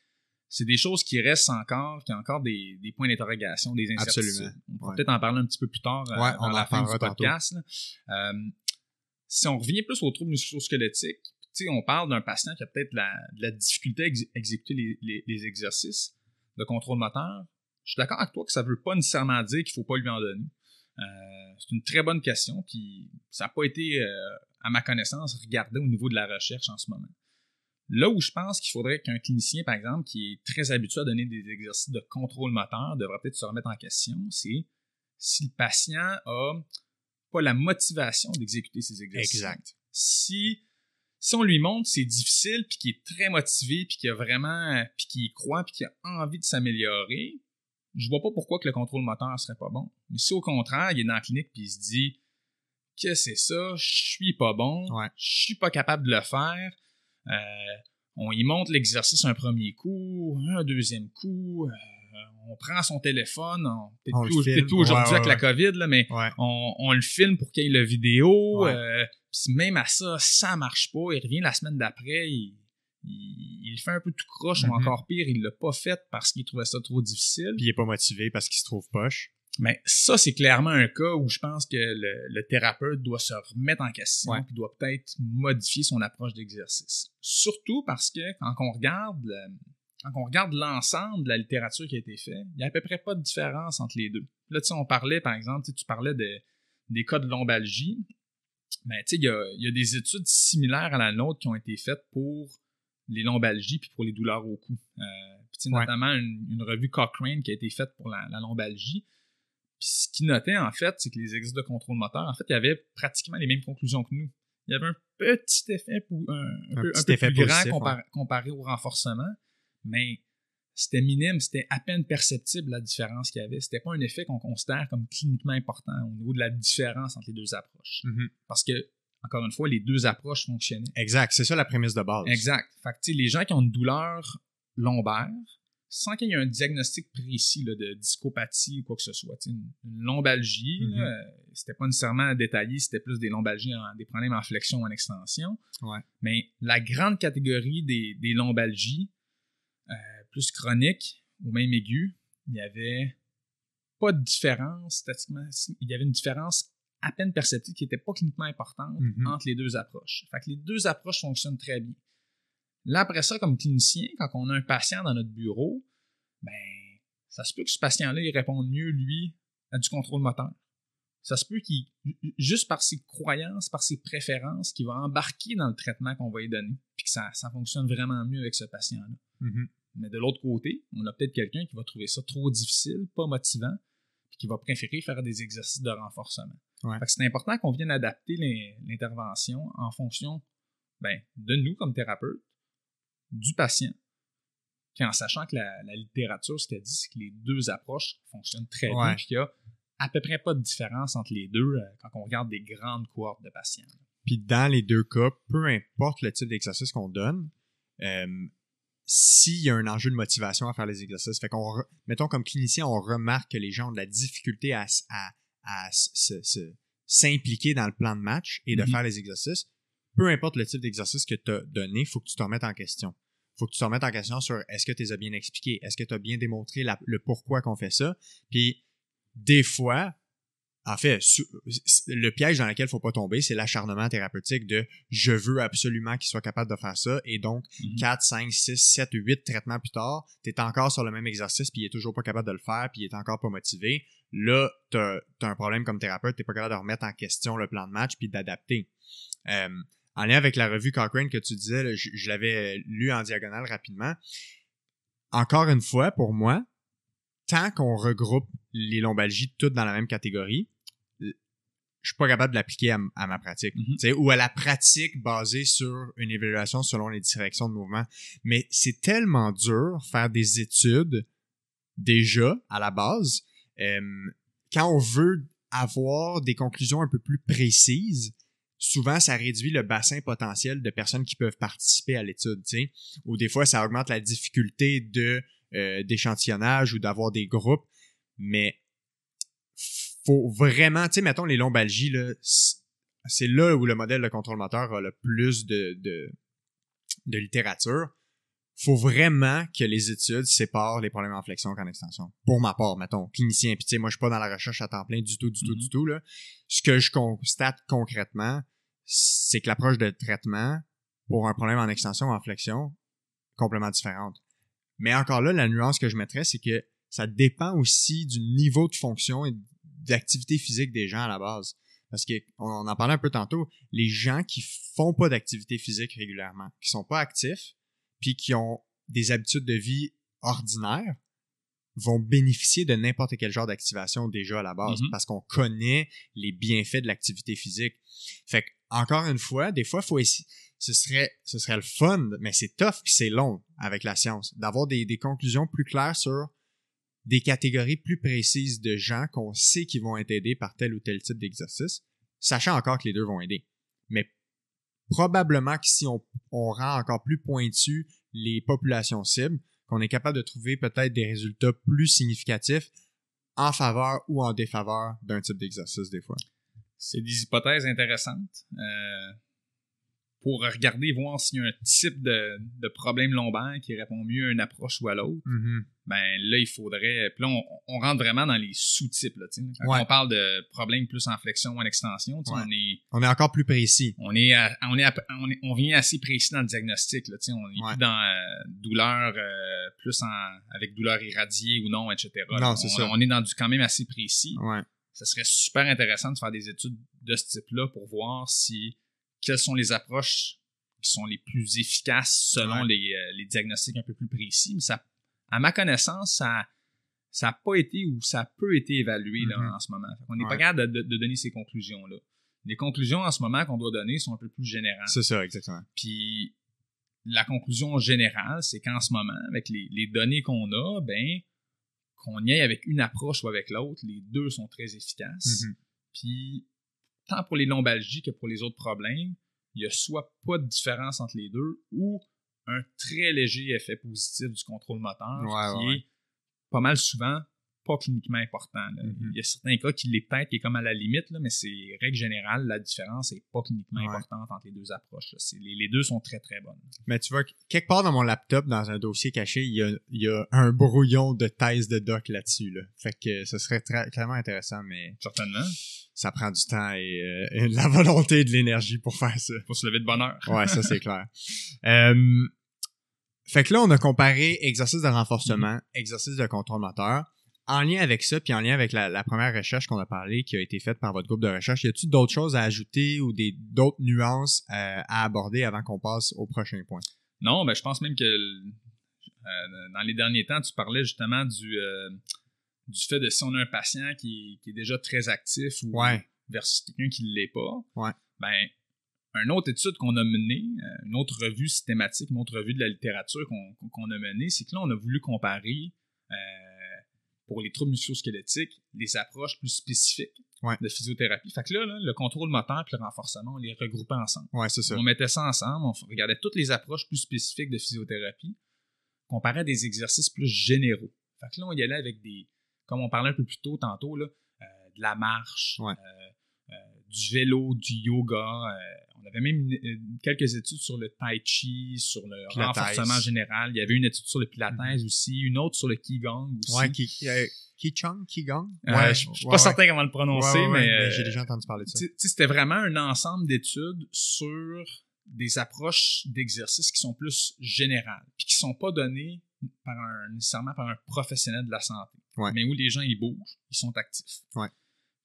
c'est des choses qui restent encore, qui ont encore des, des points d'interrogation, des incertitudes. Absolument. On pourra Ouais. peut-être en parler un petit peu plus tard euh, Ouais, vers on la fin du podcast. Euh, si on revient plus aux troubles musculo-squelettiques, on parle d'un patient qui a peut-être la, de la difficulté à ex- exécuter les, les- les exercices de contrôle moteur. Je suis d'accord avec toi que ça ne veut pas nécessairement dire qu'il ne faut pas lui en donner. Euh, c'est une très bonne question, puis ça n'a pas été, euh, à ma connaissance, regardé au niveau de la recherche en ce moment. Là où je pense qu'il faudrait qu'un clinicien, par exemple, qui est très habitué à donner des exercices de contrôle moteur, devrait peut-être se remettre en question, c'est si le patient a pas la motivation d'exécuter ces exercices. Exact. Si, si on lui montre que c'est difficile, puis qu'il est très motivé, puis qu'il a vraiment, puis qu'il y croit, puis qu'il a envie de s'améliorer, je vois pas pourquoi que le contrôle moteur serait pas bon. Mais si au contraire, il est dans la clinique puis il se dit que c'est ça, je suis pas bon, Ouais. je suis pas capable de le faire, euh, on y montre l'exercice un premier coup, un deuxième coup, euh, on prend son téléphone, on, peut-être On filme. peut-être plus aujourd'hui Ouais, avec la COVID, là, mais on, on le filme pour qu'il y ait le vidéo. Euh, puis même à ça, ça marche pas. Il revient la semaine d'après, il, il, il fait un peu tout croche, ou encore pire, il l'a pas fait parce qu'il trouvait ça trop difficile. Puis il est pas motivé parce qu'il se trouve poche. Mais ça, c'est clairement un cas où je pense que le, le thérapeute doit se remettre en question Ouais. puis doit peut-être modifier son approche d'exercice. Surtout parce que quand on regarde le- quand on regarde l'ensemble de la littérature qui a été faite, il n'y a à peu près pas de différence entre les deux. Là, tu sais, on parlait, par exemple, tu parlais de, des cas de lombalgie. Ben, tu sais, il y a, y a des études similaires à la nôtre qui ont été faites pour les lombalgies puis pour les douleurs au cou. Euh, Ouais. notamment une, une revue Cochrane qui a été faite pour la, la lombalgie. Puis ce qu'il notait, en fait, c'est que les exercices de contrôle moteur, en fait, il y avait pratiquement les mêmes conclusions que nous. Il y avait un petit effet, pou- un, un Un peu, petit un peu effet plus grand comparé au renforcement, mais c'était minime, c'était à peine perceptible la différence qu'il y avait. C'était pas un effet qu'on considère comme cliniquement important au niveau de la différence entre les deux approches. Mhm. Parce que, encore une fois, les deux approches fonctionnaient. Exact. C'est ça la prémisse de base. Exact. Fait que, les gens qui ont une douleur lombaire, sans qu'il y ait un diagnostic précis là, de discopathie ou quoi que ce soit, une, une lombalgie, là, euh, c'était pas nécessairement détaillé, c'était plus des lombalgies, en- des problèmes en flexion ou en extension. Ouais. Mais la grande catégorie des, des lombalgies, euh, plus chroniques ou même aiguës, il y avait pas de différence. Il y avait une différence à peine perceptible qui n'était pas cliniquement importante Mhm. entre les deux approches. Fait que les deux approches fonctionnent très bien. Là, après ça, comme clinicien, quand on a un patient dans notre bureau, ben, ça se peut que ce patient-là, il réponde mieux, lui, à du contrôle moteur. Ça se peut qu'il, juste par ses croyances, par ses préférences, qu'il va embarquer dans le traitement qu'on va lui donner, puis que ça, ça fonctionne vraiment mieux avec ce patient-là. Mhm. Mais de l'autre côté, on a peut-être quelqu'un qui va trouver ça trop difficile, pas motivant, puis qui va préférer faire des exercices de renforcement. Ouais. Fait que c'est important qu'on vienne adapter l'in- l'intervention en fonction ben, de nous comme thérapeutes, du patient, puis en sachant que la, la littérature, ce qu'elle dit, c'est que les deux approches fonctionnent très bien, Ouais. qu'il y a à peu près pas de différence entre les deux euh, quand on regarde des grandes cohortes de patients. Puis dans les deux cas, peu importe le type d'exercice qu'on donne, euh, s'il y a un enjeu de motivation à faire les exercices, fait qu'on, re- mettons comme clinicien, on remarque que les gens ont de la difficulté à, s'impliquer dans le plan de match et de Mhm. faire les exercices, peu importe le type d'exercice que tu as donné, faut que tu te remettes en question. faut que tu te remettes en question sur est-ce que tu les as bien expliqués, est-ce que tu as bien démontré la- le pourquoi qu'on fait ça? Puis des fois, en fait, le piège dans lequel il faut pas tomber, c'est l'acharnement thérapeutique de je veux absolument qu'il soit capable de faire ça et donc Mhm. 4, 5, 6, 7, 8 traitements plus tard, tu es encore sur le même exercice puis il est toujours pas capable de le faire puis il est encore pas motivé. Là, tu as, un problème comme thérapeute, tu pas capable de remettre en question le plan de match puis d'adapter. Euh, en lien avec la revue Cochrane que tu disais, là, je, je l'avais lu en diagonale rapidement. Encore une fois, pour moi, tant qu'on regroupe les lombalgies toutes dans la même catégorie, je suis pas capable de l'appliquer à, ma pratique. Tu sais, Ou à la pratique basée sur une évaluation selon les directions de mouvement. Mais c'est tellement dur faire des études déjà à la base. Euh, quand on veut avoir des conclusions un peu plus précises, souvent ça réduit le bassin potentiel de personnes qui peuvent participer à l'étude. Ou des fois ça augmente la difficulté de euh, d'échantillonnage ou d'avoir des groupes, mais faut vraiment, tu sais, mettons les lombalgies c'est là où le modèle de contrôle moteur a le plus de de, de littérature faut vraiment que les études séparent les problèmes en flexion qu'en extension. Pour ma part, mettons, clinicien. Puis tu sais, moi, je suis pas dans la recherche à temps plein du tout, du tout, du mm-hmm. tout. Là. Ce que je constate concrètement, c'est que l'approche de traitement pour un problème en extension ou en flexion, complètement différente. Mais encore là, la nuance que je mettrais, c'est que ça dépend aussi du niveau de fonction et d'activité physique des gens à la base. Parce qu'on on en parlait un peu tantôt, les gens qui font pas d'activité physique régulièrement, qui sont pas actifs, puis qui ont des habitudes de vie ordinaires vont bénéficier de n'importe quel genre d'activation déjà à la base mm-hmm. parce qu'on connaît les bienfaits de l'activité physique. Fait que, encore une fois, des fois, faut essayer, ce serait, ce serait le fun, mais c'est tough puis c'est long avec la science, d'avoir des, des conclusions plus claires sur des catégories plus précises de gens qu'on sait qui vont être aidés par tel ou tel type d'exercice, sachant encore que les deux vont aider. Mais probablement que si on, rend encore plus pointu les populations cibles, qu'on est capable de trouver peut-être des résultats plus significatifs en faveur ou en défaveur d'un type d'exercice des fois. C'est des hypothèses intéressantes. Euh, pour regarder, voir s'il y a un type de, de, problème lombaire qui répond mieux à une approche ou à l'autre, mm-hmm. ben là, il faudrait. Puis là, on, on rentre vraiment dans les sous-types. Quand on parle de problèmes plus en flexion ou en extension, on, est, on est encore plus précis. On est, on, est, on, est, on vient assez précis dans le diagnostic. Là, on est plus dans euh, douleur, euh, plus en, avec douleur irradiée ou non, etc. Non, c'est ça. On est dans du quand même assez précis. Ouais. Ça serait super intéressant de faire des études de ce type-là pour voir si quelles sont les approches qui sont les plus efficaces selon les, euh, les, diagnostics un peu plus précis? Mais ça, à ma connaissance, ça ça n'a pas été ou ça peut être évalué là, mm-hmm. en ce moment. On n'est pas capable de, de, donner ces conclusions-là. Les conclusions en ce moment qu'on doit donner sont un peu plus générales. C'est ça, exactement. Puis la conclusion générale, c'est qu'en ce moment, avec les, les données qu'on a, ben qu'on y aille avec une approche ou avec l'autre, les deux sont très efficaces. Mm-hmm. Puis tant pour les lombalgies que pour les autres problèmes, il y a soit pas de différence entre les deux ou un très léger effet positif du contrôle moteur qui est pas mal souvent pas cliniquement important. Mm-hmm. Il y a certains cas qui l'est peut-être, qui est comme à la limite, là, mais c'est règle générale, la différence n'est pas cliniquement importante entre les deux approches. Les, deux sont très très bonnes. Mais tu vois, quelque part dans mon laptop, dans un dossier caché, il y a, il y a un brouillon de thèse de doc là-dessus. Là. Fait que ce serait très, clairement intéressant, mais. Certainement. Ça prend du temps et, euh, de la volonté et de l'énergie pour faire ça. Pour se lever de bonne heure. ouais, ça c'est clair. Euh, fait que là, on a comparé exercice de renforcement, mm-hmm. exercice de contrôle moteur en lien avec ça, puis en lien avec la, première recherche qu'on a parlé, qui a été faite par votre groupe de recherche, y a-t-il d'autres choses à ajouter ou des d'autres nuances euh, à aborder avant qu'on passe au prochain point? Non, mais je pense même que euh, dans les derniers temps, tu parlais justement du, euh, du fait de si on a un patient qui, est déjà très actif ou versus quelqu'un qui ne l'est pas, ouais. ben, une autre étude qu'on a menée, une autre revue systématique, une autre revue de la littérature qu'on a menée, c'est que là, on a voulu comparer pour les troubles musculosquelettiques, les approches plus spécifiques de physiothérapie. Fait que là, le contrôle moteur et le renforcement, on les regroupait ensemble. Ouais, c'est ça. On mettait ça ensemble, on regardait toutes les approches plus spécifiques de physiothérapie, comparait à des exercices plus généraux. Fait que là, on y allait avec des, comme on parlait un peu plus tôt tantôt, là, euh, de la marche, euh, euh, du vélo, du yoga, on avait même quelques études sur le tai chi, sur le renforcement général. Il y avait une étude sur le pilates mm-hmm. aussi, une autre sur le qigong aussi. Ouais, ki, euh, Kichong, Qigong? Euh, ouais, je suis pas certain comment le prononcer, mais, j'ai déjà entendu parler de ça. C'était vraiment un ensemble d'études sur des approches d'exercice qui sont plus générales, puis qui sont pas données par un, nécessairement par un professionnel de la santé, mais où les gens ils bougent, ils sont actifs.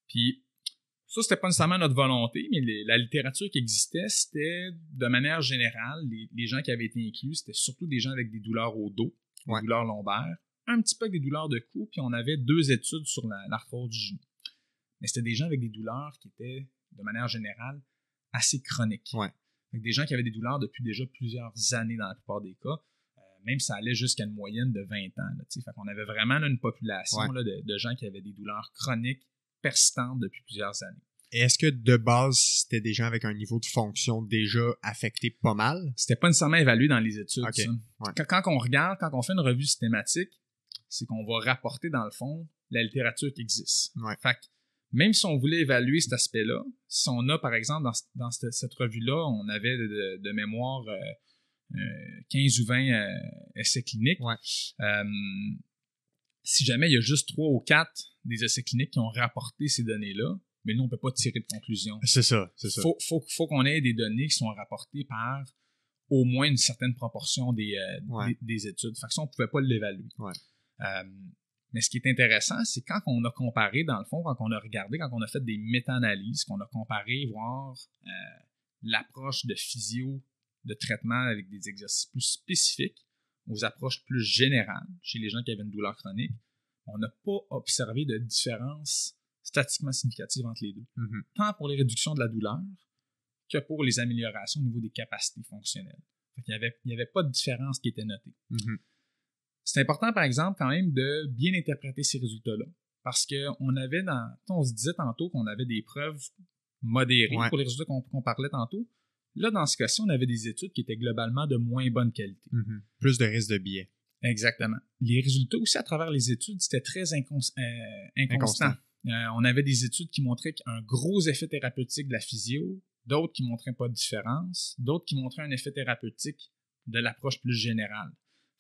Puis ça, c'était pas nécessairement notre volonté, mais la littérature qui existait, c'était de manière générale, les, gens qui avaient été inclus, c'était surtout des gens avec des douleurs au dos, des douleurs lombaires, un petit peu avec des douleurs de cou, puis on avait deux études sur l'arthrose du genou. Mais c'était des gens avec des douleurs qui étaient, de manière générale, assez chroniques. Ouais. des gens qui avaient des douleurs depuis déjà plusieurs années dans la plupart des cas. Euh, même ça allait jusqu'à une moyenne de 20 ans. Là, fait qu'on avait vraiment une population de, de, gens qui avaient des douleurs chroniques persistante depuis plusieurs années. Est-ce que de base, c'était des gens avec un niveau de fonction déjà affecté pas mal? C'était pas nécessairement évalué dans les études. Ok, ça. ouais. Quand, quand on regarde, quand on fait une revue systématique, c'est qu'on va rapporter dans le fond la littérature qui existe. Ouais. Fait que même si on voulait évaluer cet aspect-là, si on a par exemple dans, dans cette, cette revue-là, on avait de, mémoire euh, euh, 15 ou 20 euh, essais cliniques. Ouais. Euh, si jamais il y a juste 3 ou 4 des essais cliniques qui ont rapporté ces données-là, mais nous, on ne peut pas tirer de conclusion. C'est ça, c'est ça. Faut, faut, faut qu'on ait des données qui sont rapportées par au moins une certaine proportion des, euh, Ouais. des, des études. Fait que ça, on ne pouvait pas l'évaluer. Ouais. Euh, mais ce qui est intéressant, c'est quand on a comparé, dans le fond, quand on a regardé, quand on a fait des méta-analyses, qu'on a comparé, voir euh, l'approche de physio, de traitement avec des exercices plus spécifiques aux approches plus générales chez les gens qui avaient une douleur chronique, on n'a pas observé de différence statistiquement significative entre les deux Mhm. tant pour les réductions de la douleur que pour les améliorations au niveau des capacités fonctionnelles. Fait avait, il n'y avait pas de différence qui était notée. Mhm. C'est important, par exemple, quand même, de bien interpréter ces résultats-là. Parce qu'on avait dans. On se disait tantôt qu'on avait des preuves modérées Ouais. pour les résultats qu'on parlait tantôt. Là, dans ce cas-ci, on avait des études qui étaient globalement de moins bonne qualité. Mhm. Plus de risque de biais. Exactement. Les résultats aussi à travers les études, c'était très incons- euh, inconstant. Inconstant. Euh, on avait des études qui montraient un gros effet thérapeutique de la physio, d'autres qui montraient pas de différence, d'autres qui montraient un effet thérapeutique de l'approche plus générale.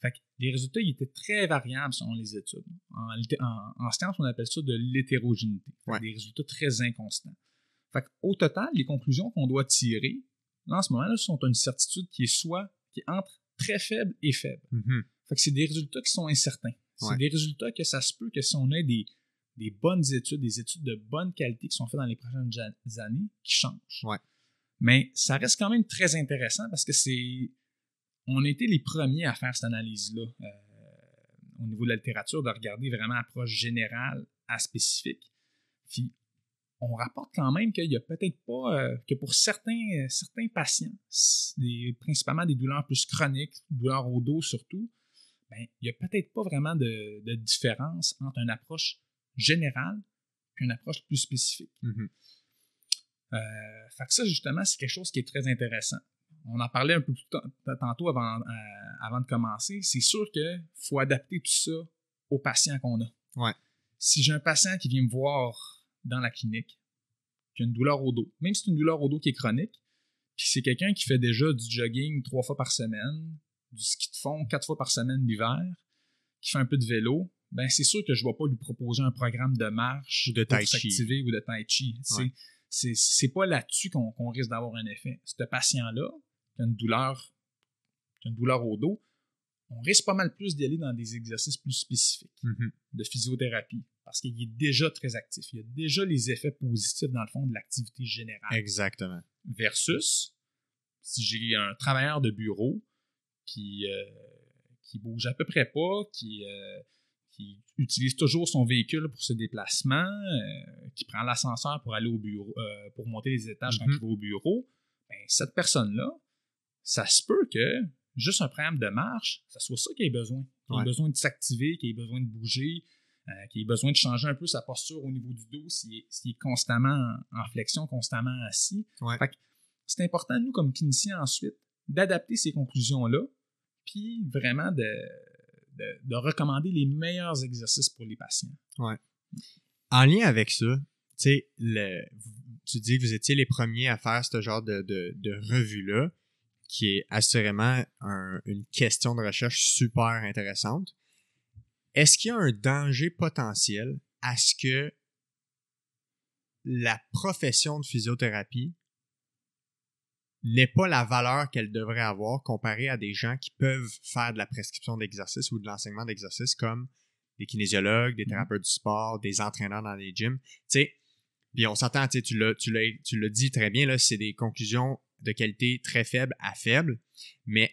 Fait que les résultats ils étaient très variables selon les études. En, litté- en, en science, on appelle ça de l'hétérogénéité. Ouais. Des résultats très inconstants. Fait que, au total, les conclusions qu'on doit tirer, là, en ce moment-là, sont une certitude qui est soit qui est entre très faible et faible. Mhm. Fait que c'est des résultats qui sont incertains. C'est Ouais. des résultats que ça se peut que si on a des, des bonnes études, des études de bonne qualité qui sont faites dans les prochaines années, qui changent. Ouais. Mais ça reste quand même très intéressant parce que c'est. On a été les premiers à faire cette analyse-là euh, au niveau de la littérature, de regarder vraiment approche générale à spécifique. Puis on rapporte quand même qu'il y a peut-être pas, euh, que pour certains, euh, certains patients, des- principalement des douleurs plus chroniques, douleurs au dos surtout, ben, il n'y a peut-être pas vraiment de, de différence entre une approche générale et une approche plus spécifique. Mhm. Euh, fait que ça, justement, c'est quelque chose qui est très intéressant. On en parlait un peu plus tantôt avant, euh, avant de commencer. C'est sûr qu'il faut adapter tout ça aux patients qu'on a. Ouais. Si j'ai un patient qui vient me voir dans la clinique, qui a une douleur au dos, même si c'est une douleur au dos qui est chronique, puis c'est quelqu'un qui fait déjà du jogging trois fois par semaine, du ski de fond quatre fois par semaine l'hiver, qui fait un peu de vélo, ben c'est sûr que je ne vais pas lui proposer un programme de marche de tai chi. ou de tai chi. Ouais. C'est c'est pas là-dessus qu'on qu'on risque d'avoir un effet. Ce patient-là, qui a une douleur, qui a une douleur au dos, on risque pas mal plus d'y aller dans des exercices plus spécifiques Mhm. de physiothérapie parce qu'il est déjà très actif. Il y a déjà les effets positifs, dans le fond, de l'activité générale. Exactement. Versus, si j'ai un travailleur de bureau qui, euh, qui bouge à peu près pas, qui, euh, qui utilise toujours son véhicule pour ses déplacements, euh, qui prend l'ascenseur pour aller au bureau, pour monter les étages quand Mhm. il va au bureau, ben, cette personne-là, ça se peut que juste un programme de marche, ça soit ça qu'il ait besoin. Qu'il ait Ouais. besoin de s'activer, qu'il ait besoin de bouger, qu'il ait besoin de changer un peu sa posture au niveau du dos s'il est, est constamment en, en flexion, constamment assis. Ouais. Fait c'est important, nous, comme cliniciens, ensuite, d'adapter ces conclusions-là, puis vraiment de, de, de recommander les meilleurs exercices pour les patients. En lien avec ça, tu dis que vous étiez les premiers à faire ce genre de, revue-là, qui est assurément un- une question de recherche super intéressante. Est-ce qu'il y a un danger potentiel à ce que la profession de physiothérapie n'ait pas la valeur qu'elle devrait avoir comparée à des gens qui peuvent faire de la prescription d'exercice ou de l'enseignement d'exercice comme des kinésiologues, des Mhm. thérapeutes du sport, des entraîneurs dans les gyms. Tu sais, puis on s'entend, tu l'as, tu l'as, tu l'as dit très bien, là, c'est des conclusions de qualité très faible à faible, mais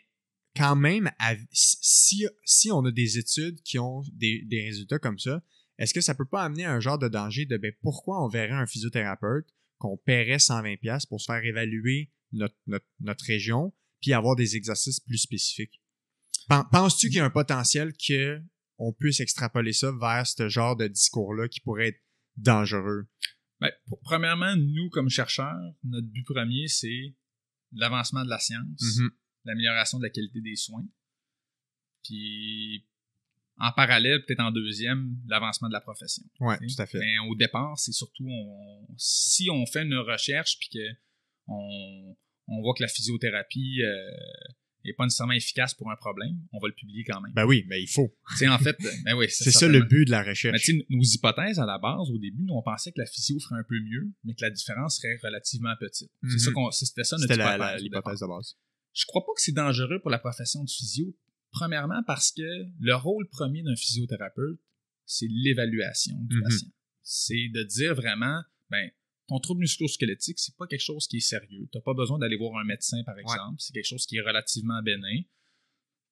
quand même, si, si on a des études qui ont des, des résultats comme ça, est-ce que ça peut pas amener un genre de danger de ben, pourquoi on verrait un physiothérapeute qu'on paierait 120$ pour se faire évaluer notre, notre, notre région puis avoir des exercices plus spécifiques? Pen- Penses-tu qu'il y a un potentiel que on puisse extrapoler ça vers ce genre de discours-là qui pourrait être dangereux? Ben, pr- premièrement, nous, comme chercheurs, notre but premier, c'est l'avancement de la science, Mhm. l'amélioration de la qualité des soins. Puis, en parallèle, peut-être en deuxième, l'avancement de la profession. Sais? tout à fait. Mais au départ, c'est surtout on- si on fait une recherche puis que on, on voit que la physiothérapie n'est pas nécessairement efficace pour un problème, on va le publier quand même. Ben oui, mais il faut. En fait, ben oui, C'est ça le but de la Mais recherche. tu sais, nos hypothèses à la base, au début, nous, on pensait que la physio ferait un peu mieux, mais que la différence serait relativement petite. Mhm. C'est ça qu'on, c'était ça notre hypothèse. l'hypothèse de base. Je crois pas que c'est dangereux pour la profession de physio. Premièrement, parce que le rôle premier d'un physiothérapeute, c'est l'évaluation du Mhm. patient. C'est de dire vraiment, ben, ton trouble musculo-squelettique, c'est pas quelque chose qui est sérieux. T'as pas besoin d'aller voir un médecin, par exemple. C'est quelque chose qui est relativement bénin.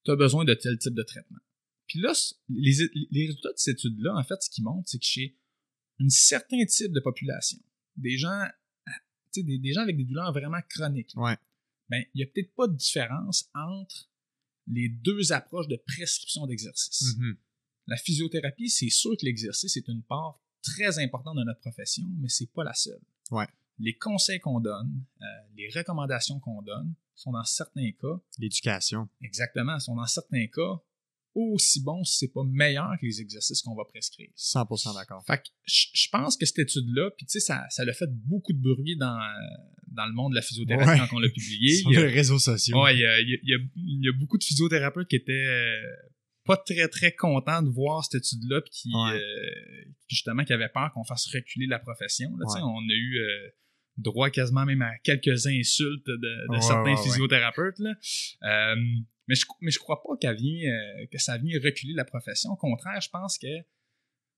Tu as besoin de tel type de traitement. Puis là, les, les résultats de cette étude-là, en fait, ce qui montrent, c'est que chez un certain type de population, des gens, tu sais, des, des gens avec des douleurs vraiment chroniques, Ouais. ben, il n'y a peut-être pas de différence entre les deux approches de prescription d'exercice. Mhm. La physiothérapie, c'est sûr que l'exercice est une part très importante de notre profession, mais c'est pas la seule. Ouais. Les conseils qu'on donne, euh, les recommandations qu'on donne sont dans certains cas, L'éducation. exactement, sont dans certains cas aussi bons, si c'est pas meilleur que les exercices qu'on va prescrire. 100% d'accord. Fait que je pense que cette étude-là, puis tu sais, ça, ça a fait beaucoup de bruit dans, euh, dans le monde de la physiothérapie Ouais. quand on l'a publié. Sur Il y a- les réseaux sociaux. Ouais, il y a, il y a- il y a- il y a beaucoup de physiothérapeutes qui étaient euh, pas très très contents de voir cette étude-là, puis qui, Ouais. euh, justement qui avaient peur qu'on fasse reculer la profession. Là, Ouais. On a eu euh, droit quasiment même à quelques insultes de, de Ouais, certains physiothérapeutes. Là. Euh, mais je mais je crois pas qu'elle vient, que ça vient reculer la profession. Au contraire, je pense que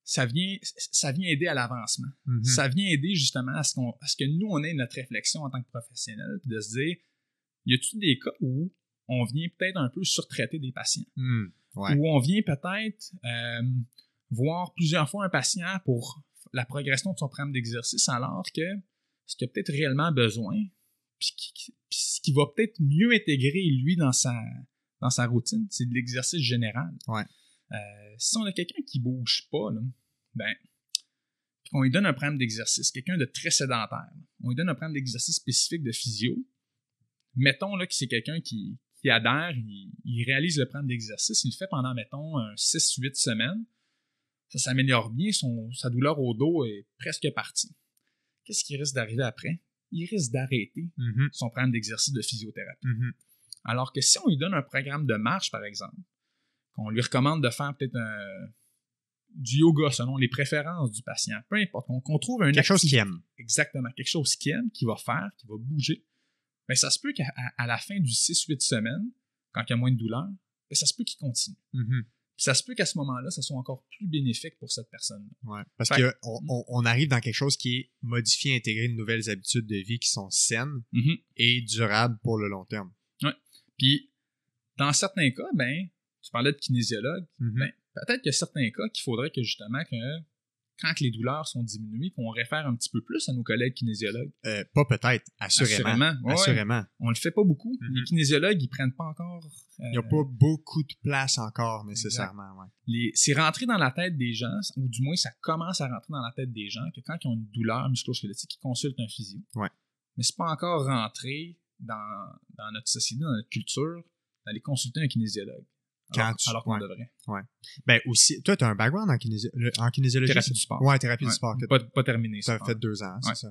ça vient, ça vient aider à l'avancement Mhm. ça vient aider justement à ce, qu'on, à ce que nous, on ait notre réflexion en tant que professionnel, puis de se dire, y a-t-il des cas où on vient peut-être un peu surtraiter des patients, Mhm. Ouais. où on vient peut-être euh, voir plusieurs fois un patient pour la progression de son programme d'exercice, alors que ce qu'il a peut-être réellement besoin, puis qui- qui- puis ce qui va peut-être mieux intégrer lui dans sa, dans sa routine, c'est de l'exercice général. Ouais. Euh, si on a quelqu'un qui bouge pas, là, ben, qu'on lui donne un programme d'exercice, quelqu'un de très sédentaire, on lui donne un programme d'exercice spécifique de physio, mettons là, que c'est quelqu'un qui, qui adhère, il, il réalise le programme d'exercice, il le fait pendant, mettons, 6-8 semaines, ça s'améliore bien, son, sa douleur au dos est presque partie. Qu'est-ce qui risque d'arriver après? Il risque d'arrêter Mhm. son programme d'exercice de physiothérapie. Mhm. Alors que si on lui donne un programme de marche, par exemple, qu'on lui recommande de faire peut-être un- du yoga selon les préférences du patient, peu importe, qu'on qu'on trouve un Quelque chose qu'il aime. exactement, quelque chose qu'il aime, qu'il va faire, qu'il va bouger, ben ça se peut qu'à à- la fin du 6-8 semaines, quand il y a moins de douleur, ben ça se peut qu'il continue. Puis ça se peut qu'à ce moment-là, ça soit encore plus bénéfique pour cette personne. Ouais. Parce que on, arrive dans quelque chose qui est modifié, intégrer de nouvelles habitudes de vie qui sont saines et durables pour le long terme. Puis, dans certains cas, ben, tu parlais de kinésiologue, Mhm. Ben, peut-être qu'il y a certains cas qu'il faudrait que justement que quand les douleurs sont diminuées, qu'on réfère un petit peu plus à nos collègues kinésiologues? Euh, pas peut-être, assurément. ouais, ouais. Assurément. On le fait pas beaucoup. Mhm. Les kinésiologues, ils prennent pas encore. euh, Il n'y a pas beaucoup de place encore nécessairement. Ouais. les- C'est rentré dans la tête des gens, ou du moins ça commence à rentrer dans la tête des gens que quand ils ont une douleur musculo-squelettique, ils consultent un physio. Ouais. Mais c'est pas encore rentré dans, dans notre société, dans notre culture, d'aller consulter un kinésiologue. Alors, Quand tu- alors qu'on ouais. devrait. Ben aussi, toi, tu as un background en, kinésio- le- en kinésiologie. Thérapie du sport. Ouais, thérapie Ouais. du sport. que Pas, pas terminé Tu ça. as fait deux ans, c'est ça.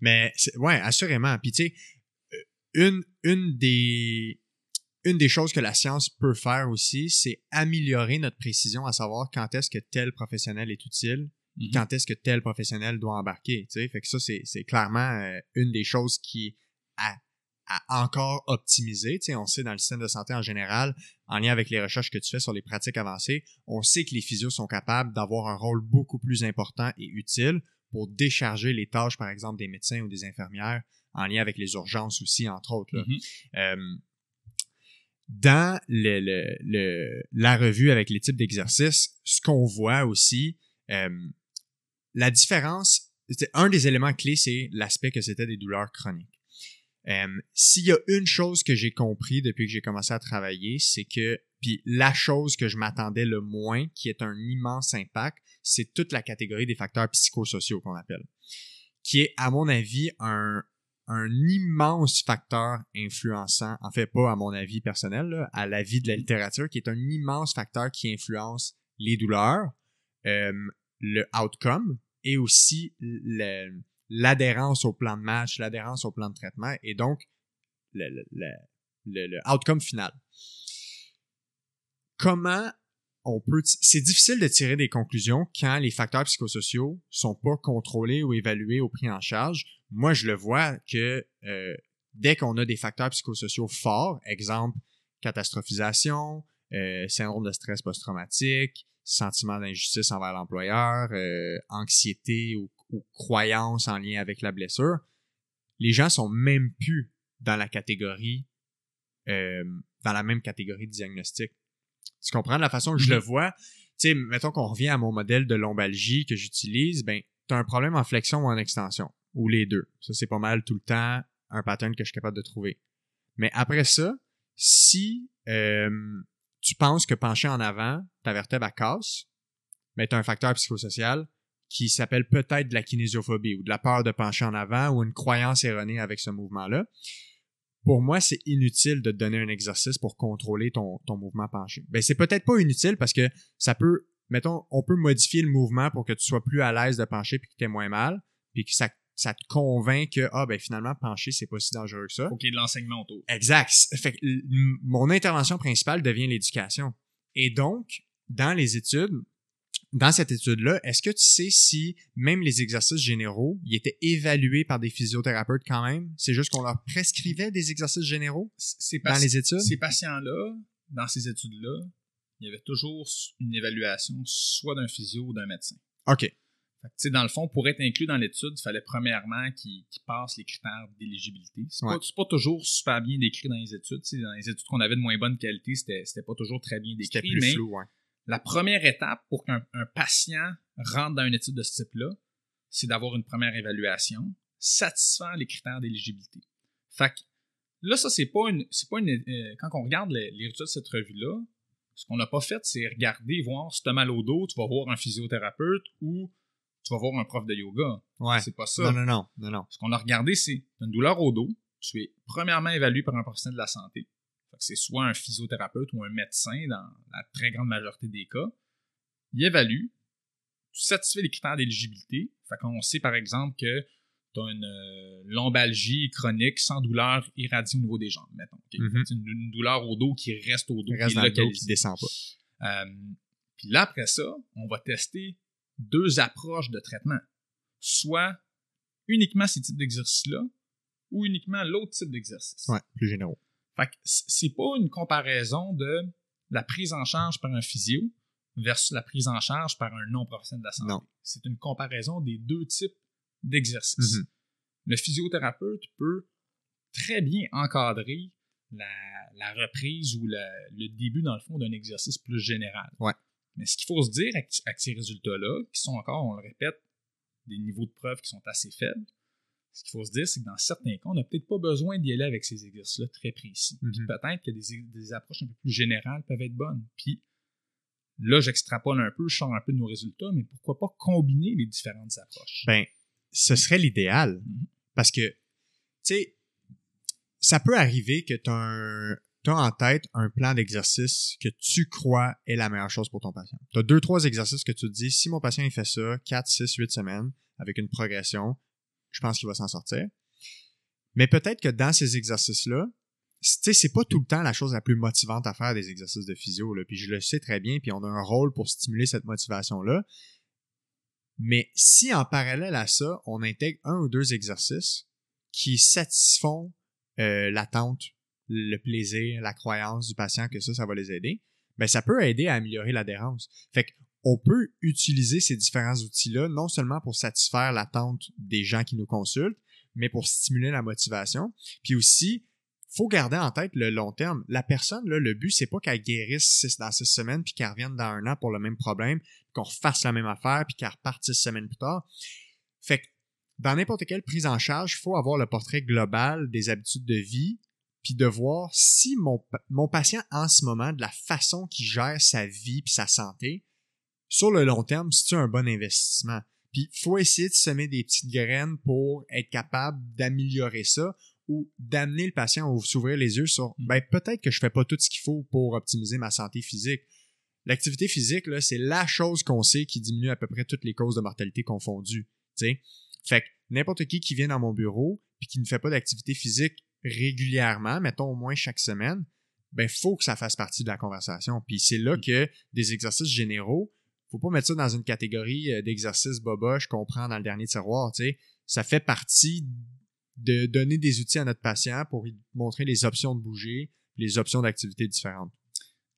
Mais ouais, assurément. Puis tu sais, une, une des une des choses que la science peut faire aussi, c'est améliorer notre précision à savoir quand est-ce que tel professionnel est utile, Mhm. quand est-ce que tel professionnel doit embarquer. Tu sais, fait que ça c'est clairement euh, une des choses qui a, a encore optimisé. Tu sais, on sait dans le système de santé en général, en lien avec les recherches que tu fais sur les pratiques avancées, on sait que les physios sont capables d'avoir un rôle beaucoup plus important et utile pour décharger les tâches, par exemple, des médecins ou des infirmières, en lien avec les urgences aussi, entre autres. là. Mhm. Euh, dans le, le- le- la revue avec les types d'exercices, ce qu'on voit aussi, euh, la différence, un des éléments clés, c'est l'aspect que c'était des douleurs chroniques. S'il y a une chose que j'ai compris depuis que j'ai commencé à travailler, c'est que, Puis la chose que je m'attendais le moins, qui est un immense impact, c'est toute la catégorie des facteurs psychosociaux qu'on appelle, qui est, à mon avis, un, un immense facteur influençant, en fait pas à mon avis personnel, à l'avis de la littérature, qui est un immense facteur qui influence les douleurs, le outcome et aussi l'adhérence au plan de match, l'adhérence au plan de traitement et donc le, le, le, le outcome final. Comment on peut c'est difficile de tirer des conclusions quand les facteurs psychosociaux sont pas contrôlés ou évalués au prix en charge. Moi, je le vois que euh, dès qu'on a des facteurs psychosociaux forts, exemple catastrophisation, euh, syndrome de stress post-traumatique, sentiment d'injustice envers l'employeur, euh, anxiété ou, ou croyance en lien avec la blessure, les gens sont même plus dans la catégorie, euh, dans la même catégorie de diagnostic. Tu comprends? La façon que je le mhm. vois? Tu sais, mettons qu'on revient à mon modèle de lombalgie que j'utilise, ben, tu as un problème en flexion ou en extension, ou les deux. Ça, c'est pas mal tout le temps un pattern que je suis capable de trouver. Mais après ça, si euh, tu penses que pencher en avant, ta vertèbre à casse, mais tu as un facteur psychosocial qui s'appelle peut-être de la kinésiophobie ou de la peur de pencher en avant ou une croyance erronée avec ce mouvement-là pour moi, c'est inutile de te donner un exercice pour contrôler ton, ton mouvement penché. Ben, c'est peut-être pas inutile parce que ça peut, mettons, on peut modifier le mouvement pour que tu sois plus à l'aise de pencher puis que tu aies moins mal, puis que ça, ça te convainc que, ah, ben, finalement, pencher, c'est pas si dangereux que ça. Faut qu'il y ait de l'enseignement autour. Exact. Fait que mon intervention principale devient l'éducation. Et donc, dans les études, dans cette étude-là, est-ce que tu sais si même les exercices généraux, ils étaient évalués par des physiothérapeutes quand même? C'est juste qu'on leur prescrivait des exercices généraux dans les études? Ces patients-là, dans ces études-là, il y avait toujours une évaluation soit d'un physio ou d'un médecin. OK. Fait dans le fond, pour être inclus dans l'étude, il fallait premièrement qu'ils passent les critères d'éligibilité. C'est pas, pas, toujours super bien décrit dans les études. dans les études qu'on avait de moins bonne qualité, c'était pas toujours très bien décrit. C'était plus flou, ouais la première étape pour qu'un patient rentre dans une étude de ce type-là, c'est d'avoir une première évaluation satisfaisant les critères d'éligibilité. Fait que là, ça, c'est pas une. C'est pas une. Euh, quand on regarde les, résultats de cette revue-là, ce qu'on n'a pas fait, c'est regarder, voir si tu as mal au dos, tu vas voir un physiothérapeute ou tu vas voir un prof de yoga. Ouais. C'est pas ça. Non, non, non, non, non. Ce qu'on a regardé, c'est une douleur au dos, tu es premièrement évalué par un professionnel de la santé c'est soit un physiothérapeute ou un médecin dans la très grande majorité des cas. Il évalue, tu satisfais les critères d'éligibilité. Fait qu'on sait par exemple que tu as une euh, lombalgie chronique sans douleur irradiée au niveau des jambes, mettons. Mm-hmm. une, douleur au dos qui reste au dos, reste qui, est descend pas. Euh, puis là, après ça, on va tester deux approches de traitement. Soit uniquement ces types d'exercices-là, ou uniquement l'autre type d'exercice. Ouais, plus généraux. Fait que c'est pas une comparaison de la prise en charge par un physio versus la prise en charge par un non-professionnel de la santé. C'est une comparaison des deux types d'exercices. Mm-hmm. Le physiothérapeute peut très bien encadrer la, reprise ou le début, dans le fond, d'un exercice plus général. Ouais. Mais ce qu'il faut se dire avec, avec ces résultats-là, qui sont encore, on le répète, des niveaux de preuve qui sont assez faibles, ce qu'il faut se dire, c'est que dans certains cas, on n'a peut-être pas besoin d'y aller avec ces exercices-là très précis. Mhm. peut-être que des, approches un peu plus générales peuvent être bonnes. Puis là, j'extrapole un peu, je sors un peu de nos résultats, mais pourquoi pas combiner les différentes approches? Ben, ce serait l'idéal. Mhm. Parce que, tu sais, ça peut arriver que tu as, en tête un plan d'exercice que tu crois est la meilleure chose pour ton patient. Tu as deux, trois exercices que tu te dis, si mon patient il fait ça 4, 6, 8 semaines avec une progression, je pense qu'il va s'en sortir. Mais peut-être que dans ces exercices-là, tu c'est pas tout le temps la chose la plus motivante à faire des exercices de physio, là, puis je le sais très bien, puis on a un rôle pour stimuler cette motivation-là. Mais si en parallèle à ça, on intègre un ou deux exercices qui satisfont euh, l'attente, le plaisir, la croyance du patient que ça, ça va les aider, ben ça peut aider à améliorer l'adhérence. Fait on peut utiliser ces différents outils-là non seulement pour satisfaire l'attente des gens qui nous consultent, mais pour stimuler la motivation. Puis aussi, faut garder en tête le long terme. La personne, le but, c'est pas qu'elle guérisse dans six semaines, puis qu'elle revienne dans un an pour le même problème, qu'on refasse la même affaire, puis qu'elle reparte six semaines plus tard. Fait que dans n'importe quelle prise en charge, il faut avoir le portrait global des habitudes de vie, puis de voir si mon, mon patient en ce moment, de la façon qu'il gère sa vie puis sa santé, sur le long terme, c'est un bon investissement. Puis faut essayer de semer des petites graines pour être capable d'améliorer ça ou d'amener le patient à s'ouvrir les yeux sur ben peut-être que je fais pas tout ce qu'il faut pour optimiser ma santé physique. L'activité physique là, c'est la chose qu'on sait qui diminue à peu près toutes les causes de mortalité confondues, tu Fait que n'importe qui qui vient dans mon bureau puis qui ne fait pas d'activité physique régulièrement, mettons au moins chaque semaine, ben faut que ça fasse partie de la conversation. Puis c'est là mm. que des exercices généraux, faut pas mettre ça dans une catégorie euh, d'exercices boboche qu'on prend dans le dernier tiroir, tu sais. Ça fait partie de donner des outils à notre patient pour lui montrer les options de bouger, les options d'activités différentes.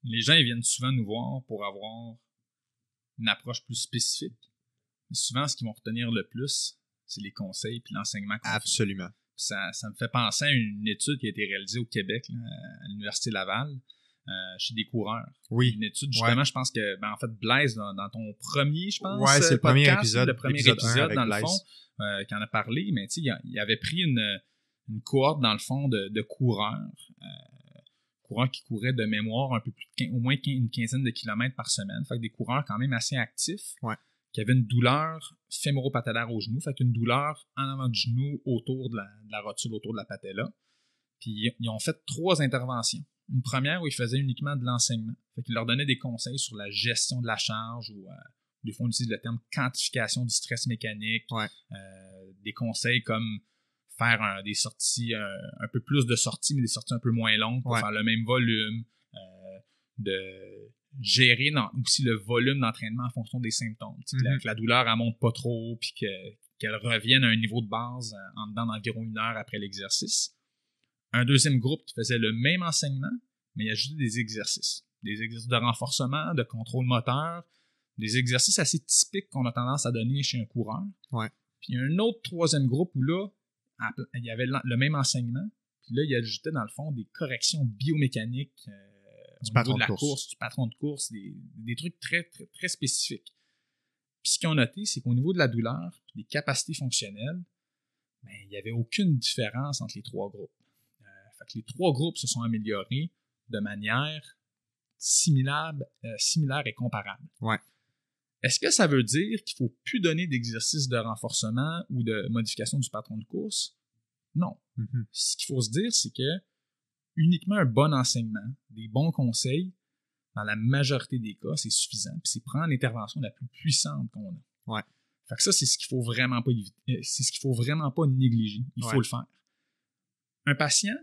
Les gens ils viennent souvent nous voir pour avoir une approche plus spécifique. Mais souvent, ce qu'ils vont retenir le plus, c'est les conseils puis l'enseignement. Absolument. Ça, ça, me fait penser à une étude qui a été réalisée au Québec, à l'Université Laval, chez des coureurs. Oui. Une étude, justement, je pense que, ben, en fait, Blaise, dans, ton premier, je pense, ouais, c'est le premier épisode, le premier épisode, dans le fond, euh, qui en a parlé, mais tu sais, il, avait pris une, une cohorte, dans le fond, de, de coureurs, euh, coureurs qui couraient de mémoire un peu plus de au moins une quinzaine de kilomètres par semaine. Fait que des coureurs quand même assez actifs. Ouais qui avait une douleur fémoro-patellaire au genou, fait qu'une douleur en avant du genou autour de la, rotule, autour de la patella. Puis ils ont fait trois interventions. Une première où ils faisaient uniquement de l'enseignement. Fait qu'ils leur donnaient des conseils sur la gestion de la charge ou euh, des fois on utilise le terme quantification du stress mécanique. Euh, des conseils comme faire des sorties, euh, un peu plus de sorties, mais des sorties un peu moins longues pour faire le même volume. de gérer aussi le volume d'entraînement en fonction des symptômes. Mm-hmm. que, la, douleur ne monte pas trop, puis qu'elle revienne à un niveau de base en dedans d'environ une heure après l'exercice. Un deuxième groupe qui faisait le même enseignement, mais il ajoutait des exercices. Des exercices de renforcement, de contrôle moteur, des exercices assez typiques qu'on a tendance à donner chez un coureur. Ouais. Puis un autre troisième groupe où là, il y avait le même enseignement, puis là, il ajoutait dans le fond des corrections biomécaniques. Euh, du patron de la course. du patron de course, des, trucs très, très, très spécifiques. Puis ce qu'ils ont noté, c'est qu'au niveau de la douleur, des capacités fonctionnelles, ben, il n'y avait aucune différence entre les trois groupes. Fait que les trois groupes se sont améliorés de manière similaire, euh, similaire et comparable. Ouais. Est-ce que ça veut dire qu'il ne faut plus donner d'exercices de renforcement ou de modification du patron de course? Non. Mm-hmm. Ce qu'il faut se dire, c'est que uniquement un bon enseignement, des bons conseils, dans la majorité des cas, c'est suffisant. Puis c'est prendre l'intervention la plus puissante qu'on a. Ouais. Fait que ça, c'est ce qu'il faut vraiment pas euh, c'est ce qu'il faut vraiment pas négliger. Il faut le faire. Un patient